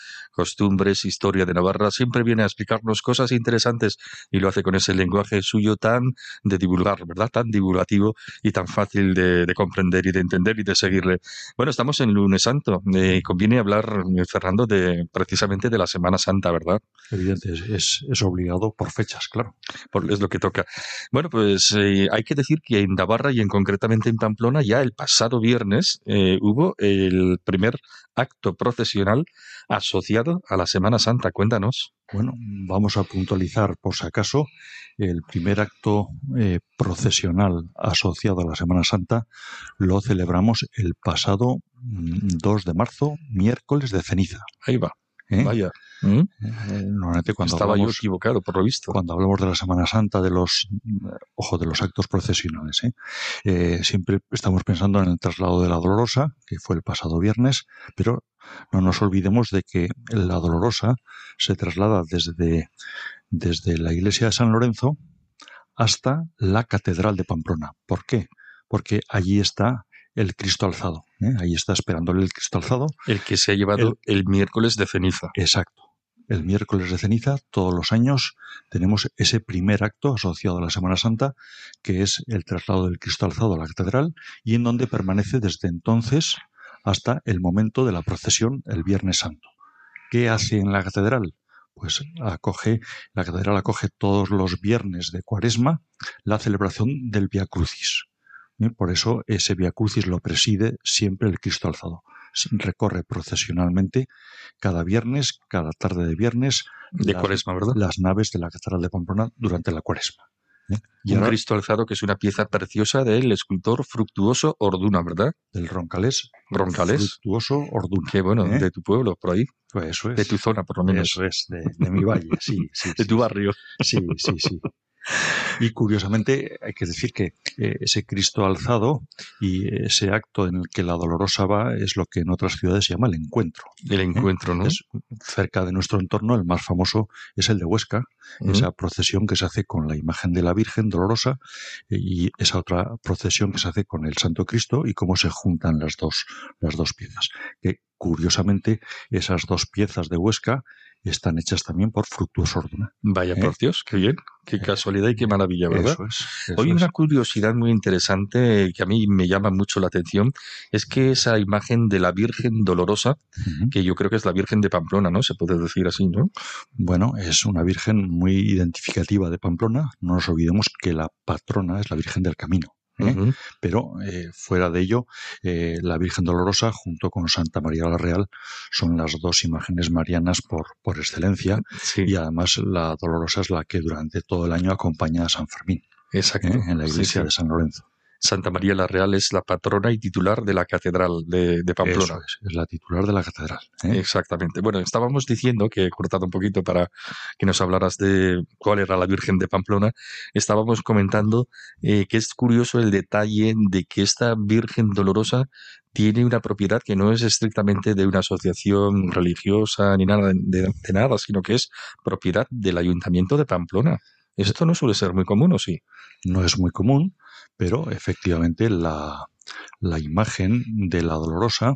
Speaker 2: costumbres, historia de Navarra, siempre viene a explicarnos cosas interesantes y lo hace con ese lenguaje suyo tan de divulgar, ¿verdad? Tan divulgativo y tan fácil de, de comprender y de entender y de seguirle. Bueno, estamos en lunes santo, eh, conviene hablar, eh, Fernando, de precisamente de la Semana Santa, ¿verdad?
Speaker 7: Evidente, es, es, es obligado por fechas, claro.
Speaker 2: Por- es lo que toca. Bueno, pues eh, hay que decir que en Navarra y en concretamente en Pamplona ya el pasado viernes eh, hubo el primer acto procesional asociado a la Semana Santa. Cuéntanos.
Speaker 7: Bueno, vamos a puntualizar por si acaso el primer acto eh, procesional asociado a la Semana Santa lo celebramos el pasado mm, 2 de marzo, miércoles de ceniza.
Speaker 2: Ahí va.
Speaker 7: ¿Eh?
Speaker 2: Vaya. ¿Mm?
Speaker 7: Eh, normalmente cuando
Speaker 2: Estaba yo
Speaker 7: hablamos,
Speaker 2: equivocado, por lo visto.
Speaker 7: cuando hablamos de la Semana Santa, de los, mm, ojo, de los actos procesionales, ¿eh? Eh, siempre estamos pensando en el traslado de la Dolorosa, que fue el pasado viernes, pero no nos olvidemos de que la Dolorosa se traslada desde, desde la iglesia de San Lorenzo hasta la Catedral de Pamplona. ¿Por qué? Porque allí está el Cristo alzado. ¿eh? Ahí está esperándole el Cristo alzado
Speaker 2: El que se ha llevado el, miércoles de ceniza.
Speaker 7: Exacto. El miércoles de ceniza, todos los años, tenemos ese primer acto asociado a la Semana Santa, que es el traslado del Cristo alzado a la catedral, y en donde permanece desde entonces hasta el momento de la procesión, el Viernes Santo. ¿Qué hace en la catedral? Pues acoge, la catedral acoge todos los viernes de cuaresma la celebración del Via Crucis. ¿Eh? Por eso ese Via Crucis lo preside siempre el Cristo alzado. Recorre procesionalmente cada viernes, cada tarde de viernes,
Speaker 2: De
Speaker 7: las-
Speaker 2: cuaresma, ¿verdad?
Speaker 7: las naves de la Catedral de Pamplona durante la cuaresma. ¿eh? Y
Speaker 2: un
Speaker 7: ahora
Speaker 2: Cristo alzado que es una pieza preciosa del escultor fructuoso Orduna, ¿verdad?
Speaker 7: del Roncalés,
Speaker 2: Roncalés.
Speaker 7: fructuoso Orduna.
Speaker 2: Qué bueno,
Speaker 7: ¿eh?
Speaker 2: de tu pueblo, por ahí.
Speaker 7: Pues eso es.
Speaker 2: De tu zona, por lo menos.
Speaker 7: Eso es, de, de mi valle, sí, sí. <laughs>
Speaker 2: De
Speaker 7: sí,
Speaker 2: tu barrio.
Speaker 7: Sí, sí, sí. Y curiosamente hay que decir que eh, ese Cristo alzado y ese acto en el que la dolorosa va es lo que en otras ciudades se llama el encuentro.
Speaker 2: El encuentro, ¿no?
Speaker 7: Es cerca de nuestro entorno, el más famoso es el de Huesca, esa procesión que se hace con la imagen de la Virgen dolorosa eh, y esa otra procesión que se hace con el Santo Cristo y cómo se juntan las dos, las dos piezas. Que curiosamente esas dos piezas de Huesca están hechas también por Fructuoso Orduna.
Speaker 2: Vaya
Speaker 7: ¿Eh?
Speaker 2: por Dios, qué bien, qué casualidad y qué maravilla, ¿verdad?
Speaker 7: Eso es. eso
Speaker 2: Hoy
Speaker 7: es.
Speaker 2: una curiosidad muy interesante que a mí me llama mucho la atención es que esa imagen de la Virgen Dolorosa, que yo creo que es la Virgen de Pamplona, ¿no? Se puede decir así, ¿no?
Speaker 7: Bueno, es una virgen muy identificativa de Pamplona. No nos olvidemos que la patrona es la Virgen del Camino. ¿Eh? Pero eh, fuera de ello, eh, la Virgen Dolorosa junto con Santa María la Real son las dos imágenes marianas por, por excelencia
Speaker 2: Sí,
Speaker 7: y además la Dolorosa es la que durante todo el año acompaña a San Fermín
Speaker 2: exacto.
Speaker 7: ¿eh? en la
Speaker 2: Sí,
Speaker 7: iglesia
Speaker 2: sí.
Speaker 7: de San Lorenzo.
Speaker 2: Santa María la Real es la patrona y titular de la Catedral de, de Pamplona.
Speaker 7: Eso es, es la titular de la catedral. ¿eh?
Speaker 2: Exactamente. Bueno, estábamos diciendo que he cortado un poquito para que nos hablaras de cuál era la Virgen de Pamplona. Estábamos comentando eh, que es curioso el detalle de que esta Virgen Dolorosa tiene una propiedad que no es estrictamente de una asociación religiosa ni nada de, de nada, sino que es propiedad del Ayuntamiento de Pamplona. Esto no suele ser muy común, ¿o sí?
Speaker 7: No es muy común, pero efectivamente la, imagen de la Dolorosa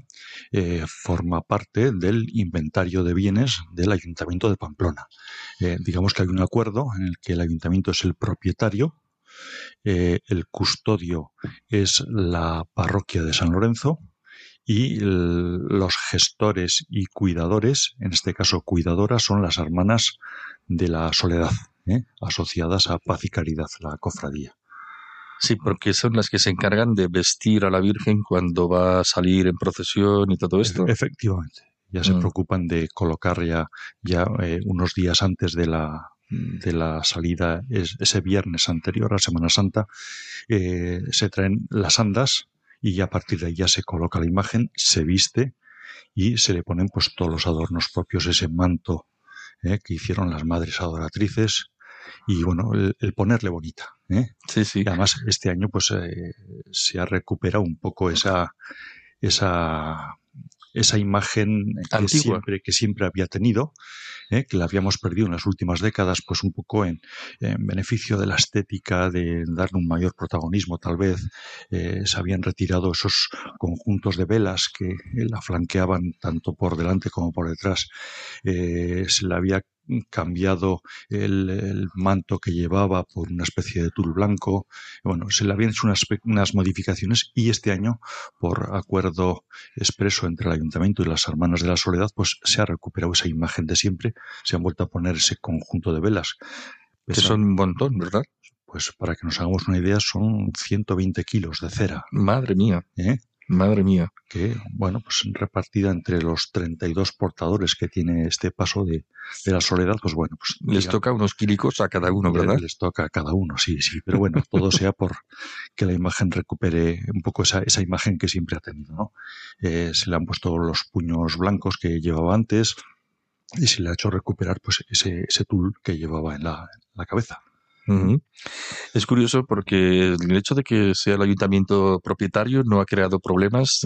Speaker 7: eh, forma parte del inventario de bienes del Ayuntamiento de Pamplona. Eh, digamos que hay un acuerdo en el que el Ayuntamiento es el propietario, eh, el custodio es la parroquia de San Lorenzo y los gestores y cuidadores, en este caso cuidadoras, son las hermanas de la soledad, asociadas a Paz y Caridad, la cofradía.
Speaker 2: Sí, porque son las que se encargan de vestir a la Virgen cuando va a salir en procesión y todo esto.
Speaker 7: Efectivamente. Ya se
Speaker 2: Mm.
Speaker 7: preocupan de colocar ya, ya eh, unos días antes de la, de la salida es, ese viernes anterior a Semana Santa, eh, se traen las andas y ya a partir de ahí ya se coloca la imagen, se viste y se le ponen pues todos los adornos propios, ese manto eh, que hicieron las madres adoratrices y bueno, el, ponerle bonita. ¿eh?
Speaker 2: Sí, sí.
Speaker 7: Y además este año pues eh, se ha recuperado un poco esa, esa esa imagen que siempre, que siempre había tenido, ¿eh? que la habíamos perdido en las últimas décadas, pues un poco en, beneficio de la estética, de darle un mayor protagonismo tal vez. Eh, se habían retirado esos conjuntos de velas que la flanqueaban tanto por delante como por detrás. Eh, se le había cambiado el, manto que llevaba por una especie de tul blanco. Bueno, se le habían hecho unas, unas, modificaciones y este año, por acuerdo expreso entre el ayuntamiento y las hermanas de la soledad, pues se ha recuperado esa imagen de siempre, se han vuelto a poner ese conjunto de velas.
Speaker 2: Que son un montón, ¿verdad?
Speaker 7: Pues para que nos hagamos una idea, son 120 kilos de cera.
Speaker 2: Madre mía.
Speaker 7: ¿Eh?
Speaker 2: Madre mía.
Speaker 7: Que, bueno, pues repartida entre los 32 portadores que tiene este paso de, la soledad, pues bueno, pues.
Speaker 2: Les toca unos quílicos a cada uno, ¿verdad?
Speaker 7: Les toca a cada uno, sí, sí. Pero bueno, todo sea por que la imagen recupere un poco esa, esa imagen que siempre ha tenido, ¿no? Eh, se le han puesto los puños blancos que llevaba antes y se le ha hecho recuperar pues ese, ese tul que llevaba en la, en la cabeza.
Speaker 2: Es curioso porque el hecho de que sea el ayuntamiento propietario no ha creado problemas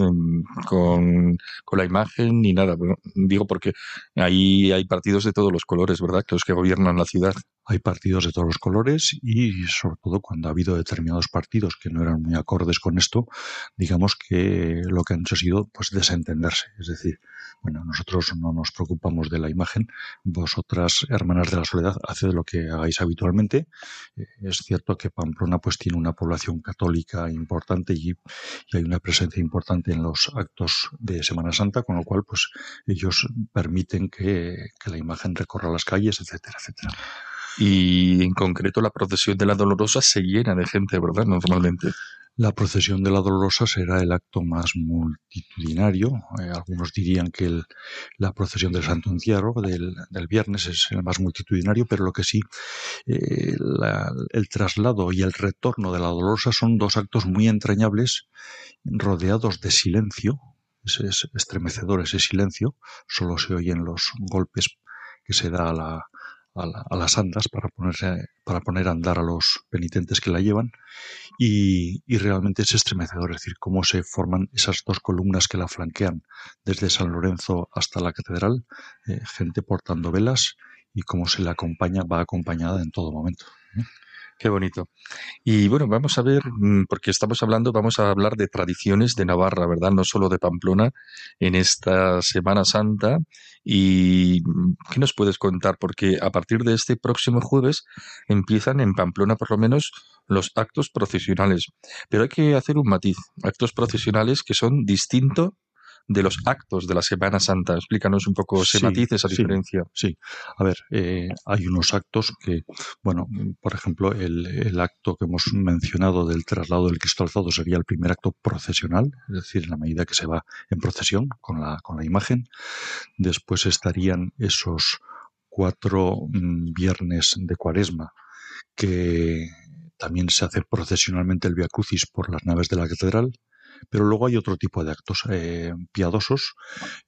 Speaker 2: con, la imagen ni nada. digo porque ahí hay partidos de todos los colores, ¿verdad? Que los que gobiernan la ciudad.
Speaker 7: Hay partidos de todos los colores y sobre todo cuando ha habido determinados partidos que no eran muy acordes con esto, digamos que lo que han hecho ha sido pues desentenderse. Es decir, bueno, nosotros no nos preocupamos de la imagen, vosotras, hermanas de la soledad, haced lo que hagáis habitualmente. Eh, es cierto que Pamplona pues tiene una población católica importante y, hay una presencia importante en los actos de Semana Santa, con lo cual pues ellos permiten que, que la imagen recorra las calles, etcétera, etcétera.
Speaker 2: Y en concreto la procesión de la Dolorosa se llena de gente, ¿verdad? Normalmente.
Speaker 7: La procesión de la Dolorosa será el acto más multitudinario. Eh, algunos dirían que la procesión del Santo Encierro del, viernes es el más multitudinario, pero lo que sí, eh, el traslado y el retorno de la Dolorosa son dos actos muy entrañables, rodeados de silencio. es estremecedor ese silencio, solo se oyen los golpes que se da a la, a, las andas para, ponerse, para poner a andar a los penitentes que la llevan y, realmente es estremecedor, es decir, cómo se forman esas dos columnas que la flanquean desde San Lorenzo hasta la catedral, eh, gente portando velas y cómo se la acompaña, va acompañada en todo momento.
Speaker 2: Qué bonito. Y bueno, vamos a ver, mm, porque estamos hablando, vamos a hablar de tradiciones de Navarra, ¿verdad? No solo de Pamplona en esta Semana Santa. ¿Y mm, qué nos puedes contar? Porque a partir de este próximo jueves empiezan en Pamplona por lo menos los actos procesionales. Pero hay que hacer un matiz, actos procesionales que son distintos de los actos de la Semana Santa. Explícanos un poco ese matiz, esa diferencia.
Speaker 7: Sí, a ver, eh, hay unos actos que, bueno, por ejemplo, el, acto que hemos mencionado del traslado del Cristo alzado sería el primer acto procesional, es decir, en la medida que se va en procesión con la, con la imagen. Después estarían esos cuatro mm, viernes de cuaresma que también se hace procesionalmente el Via Crucis por las naves de la catedral pero luego hay otro tipo de actos eh, piadosos,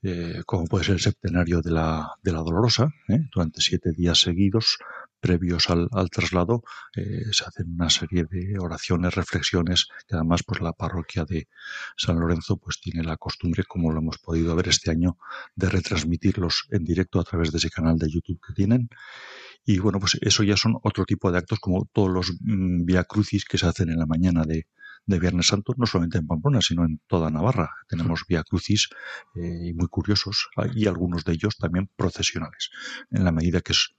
Speaker 7: eh, como puede ser el septenario de la, de la Dolorosa, ¿eh? durante siete días seguidos, previos al, traslado, se hacen una serie de oraciones, reflexiones, que además pues la parroquia de San Lorenzo pues tiene la costumbre, como lo hemos podido ver este año, de retransmitirlos en directo a través de ese canal de YouTube que tienen. Y bueno, pues eso ya son otro tipo de actos como todos los mm, via crucis que se hacen en la mañana de, de Viernes Santo, no solamente en Pamplona, sino en toda Navarra. Tenemos vía crucis eh, muy curiosos y algunos de ellos también procesionales, en la medida que es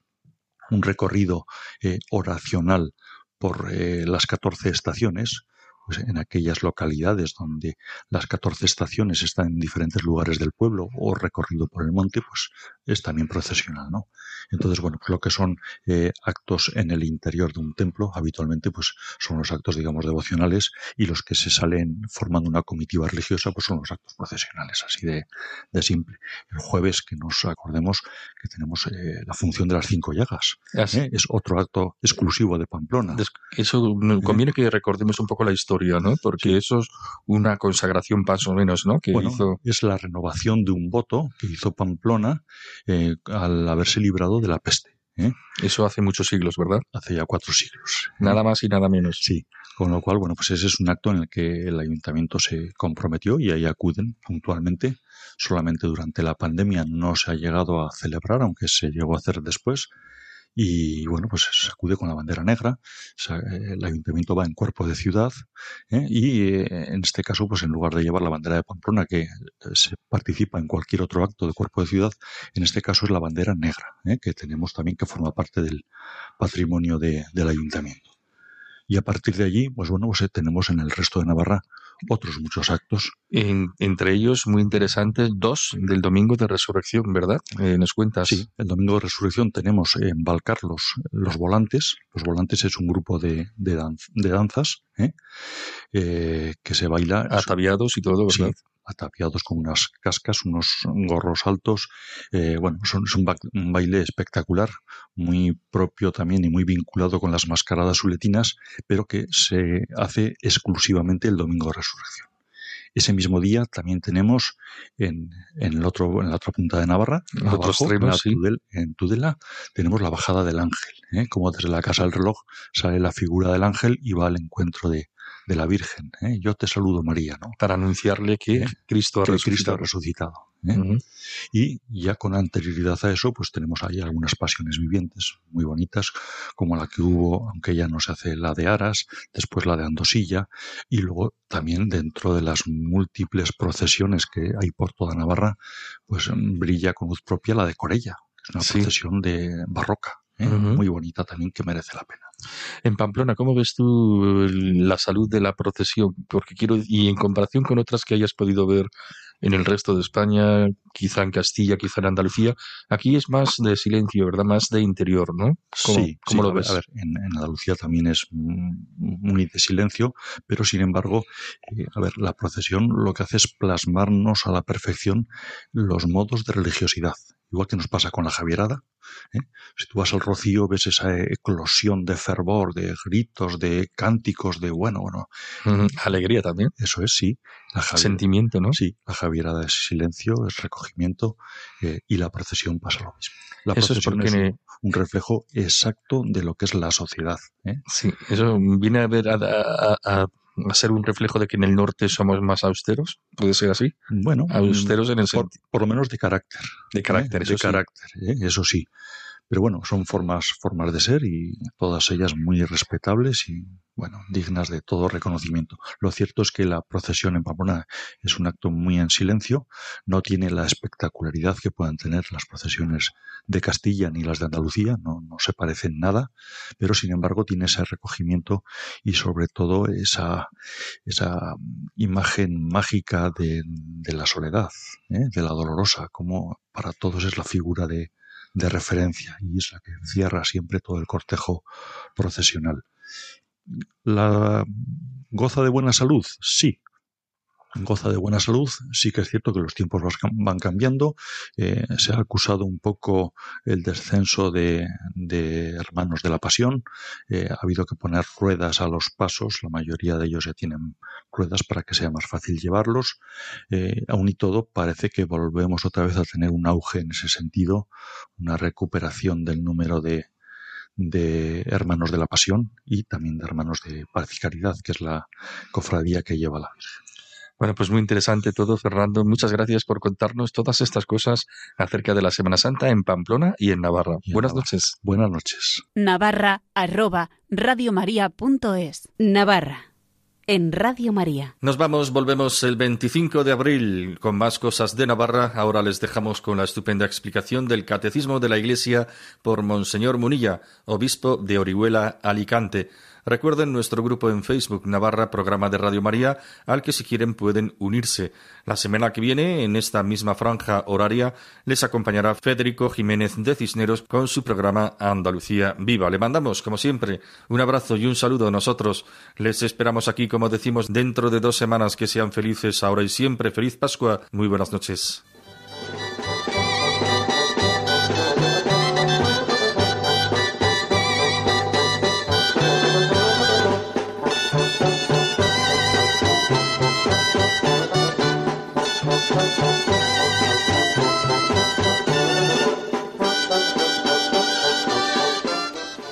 Speaker 7: un recorrido eh, oracional por eh, las 14 estaciones, pues en aquellas localidades donde las 14 estaciones están en diferentes lugares del pueblo o recorrido por el monte, pues es también procesional, ¿no? Entonces, bueno, pues lo que son eh, actos en el interior de un templo, habitualmente, pues son los actos, digamos, devocionales y los que se salen formando una comitiva religiosa, pues son los actos procesionales, así de, de simple. El jueves, que nos acordemos que tenemos eh, la función de las cinco llagas,
Speaker 2: Así.
Speaker 7: ¿eh? es otro acto exclusivo de Pamplona.
Speaker 2: Eso no- conviene que recordemos un poco la historia, ¿no? Porque eso es una consagración más o menos, ¿no? Que
Speaker 7: Bueno,
Speaker 2: hizo.
Speaker 7: es la renovación de un voto que hizo Pamplona eh, al haberse librado de la peste, ¿eh?
Speaker 2: Eso hace muchos siglos, ¿verdad?
Speaker 7: hace ya cuatro siglos.
Speaker 2: Nada más y nada menos.
Speaker 7: Sí, con lo cual, bueno, pues ese es un acto en el que el ayuntamiento se comprometió y ahí acuden puntualmente. Solamente durante la pandemia no se ha llegado a celebrar, aunque se llegó a hacer después. Y bueno, pues se con la bandera negra. Eh, el ayuntamiento va en cuerpo de ciudad ¿eh? y eh, en este caso, pues en lugar de llevar la bandera de Pamplona, que eh, se participa en cualquier otro acto de cuerpo de ciudad, en este caso es la bandera negra, ¿eh? que tenemos también que forma parte del patrimonio de- del ayuntamiento. Y a partir de allí, pues bueno, pues tenemos en el resto de Navarra otros muchos actos.
Speaker 2: En- entre ellos, muy interesantes, dos del domingo de resurrección, ¿verdad? Eh, nos cuentas.
Speaker 7: Sí, el domingo de resurrección tenemos en Valcarlos los volantes. Los volantes es un grupo de, de, danz- de danzas ¿eh? Eh, que se baila
Speaker 2: Ataviados y todo,
Speaker 7: Sí,
Speaker 2: ¿verdad?
Speaker 7: Ataviados con unas cascas, unos gorros altos. eh, bueno, son- es un, ba- un baile espectacular, muy propio también y muy vinculado con las mascaradas suletinas, pero que se hace exclusivamente el domingo de resurrección. Ese mismo día también tenemos en, en el otro, en la otra punta de Navarra,
Speaker 2: En el otro
Speaker 7: abajo,
Speaker 2: extremo,
Speaker 7: en, la
Speaker 2: sí.
Speaker 7: Tudel- en Tudela, tenemos la bajada del ángel. ¿eh? Como desde la casa del reloj sale la figura del ángel y va al encuentro de, de la Virgen. ¿eh? Yo te saludo, María, ¿no?
Speaker 2: Para anunciarle que
Speaker 7: ¿Eh?
Speaker 2: Cristo ha
Speaker 7: que Cristo ha
Speaker 2: resucitado.
Speaker 7: ¿eh? Y ya con anterioridad a eso, pues tenemos ahí algunas pasiones vivientes muy bonitas, como la que hubo, aunque ya no se hace la de Aras, después la de Andosilla, y luego también dentro de las múltiples procesiones que hay por toda Navarra, pues mm, brilla con luz propia la de Corella, que es una
Speaker 2: Sí.
Speaker 7: procesión de barroca, ¿eh? Muy bonita también, que merece la pena.
Speaker 2: En Pamplona, ¿cómo ves tú el- la salud de la procesión? Porque quiero, y en comparación con otras que hayas podido ver en el resto de España, quizá en Castilla, quizá en Andalucía, aquí es más de silencio, ¿verdad? Más de interior, ¿no? ¿Cómo,
Speaker 7: sí,
Speaker 2: cómo
Speaker 7: sí,
Speaker 2: lo ves?
Speaker 7: a ver, en, en Andalucía también es muy de silencio, pero sin embargo, eh, a ver, la procesión lo que hace es plasmarnos a la perfección los modos de religiosidad. Igual que nos pasa con la Javierada. ¿eh? Si tú vas al Rocío, ves esa eclosión de fervor, de gritos, de cánticos, de bueno, bueno,
Speaker 2: Ujú. Alegría también,
Speaker 7: eso es, sí. La Javier-
Speaker 2: sentimiento, ¿no?
Speaker 7: Sí, la Javierada es silencio, es recogimiento eh, y la procesión pasa lo mismo. La
Speaker 2: Eso es
Speaker 7: procesión
Speaker 2: porque
Speaker 7: un, un reflejo exacto de lo que es la sociedad. ¿eh?
Speaker 2: sí, eso viene a ver a, a- a- a ser un reflejo de que en el norte somos más austeros, puede ser así,
Speaker 7: Bueno,
Speaker 2: austeros en el
Speaker 7: por,
Speaker 2: sentido
Speaker 7: por lo menos de carácter.
Speaker 2: de
Speaker 7: ¿eh?
Speaker 2: carácter, eso
Speaker 7: de
Speaker 2: sí.
Speaker 7: carácter, ¿eh? eso sí. Pero bueno, son formas, formas de ser y todas ellas muy respetables y, bueno, dignas de todo reconocimiento. Lo cierto es que la procesión en Pamplona es un acto muy en silencio, no tiene la espectacularidad que puedan tener las procesiones de Castilla ni las de Andalucía, no, no se parecen nada, pero sin embargo tiene ese recogimiento y sobre todo esa, esa imagen mágica de, de la soledad, ¿eh? de la dolorosa, como para todos es la figura de, de referencia y es la que cierra siempre todo el cortejo procesional. ¿La goza de buena salud? Sí. Goza de buena salud, sí que es cierto que los tiempos van cambiando. eh, se ha acusado un poco el descenso de, hermanos de la pasión. eh, ha habido que poner ruedas a los pasos. La mayoría de ellos ya tienen ruedas para que sea más fácil llevarlos. Eh, aún y todo, parece que volvemos otra vez a tener un auge en ese sentido, una recuperación del número de, de hermanos de la pasión y también de hermanos de paz que es la cofradía que lleva la Virgen.
Speaker 2: Bueno, pues muy interesante todo, Fernando. Muchas gracias por contarnos todas estas cosas acerca de la Semana Santa en Pamplona y en Navarra.
Speaker 7: Y en
Speaker 2: Buenas
Speaker 7: Navarra.
Speaker 2: noches.
Speaker 7: Buenas noches.
Speaker 1: Navarra arroba radiomaria.es. Navarra en Radio María.
Speaker 2: Nos vamos, volvemos el 25 de abril con más cosas de Navarra. Ahora les dejamos con la estupenda explicación del Catecismo de la Iglesia por Monseñor Munilla, obispo de Orihuela, Alicante. Recuerden nuestro grupo en Facebook, Navarra Programa de Radio María, al que si quieren pueden unirse. La semana que viene, en esta misma franja horaria, les acompañará Federico Jiménez de Cisneros con su programa Andalucía Viva. Le mandamos, como siempre, un abrazo y un saludo a nosotros. Les esperamos aquí, como decimos, dentro de dos semanas. Que sean felices ahora y siempre. Feliz Pascua. Muy buenas noches.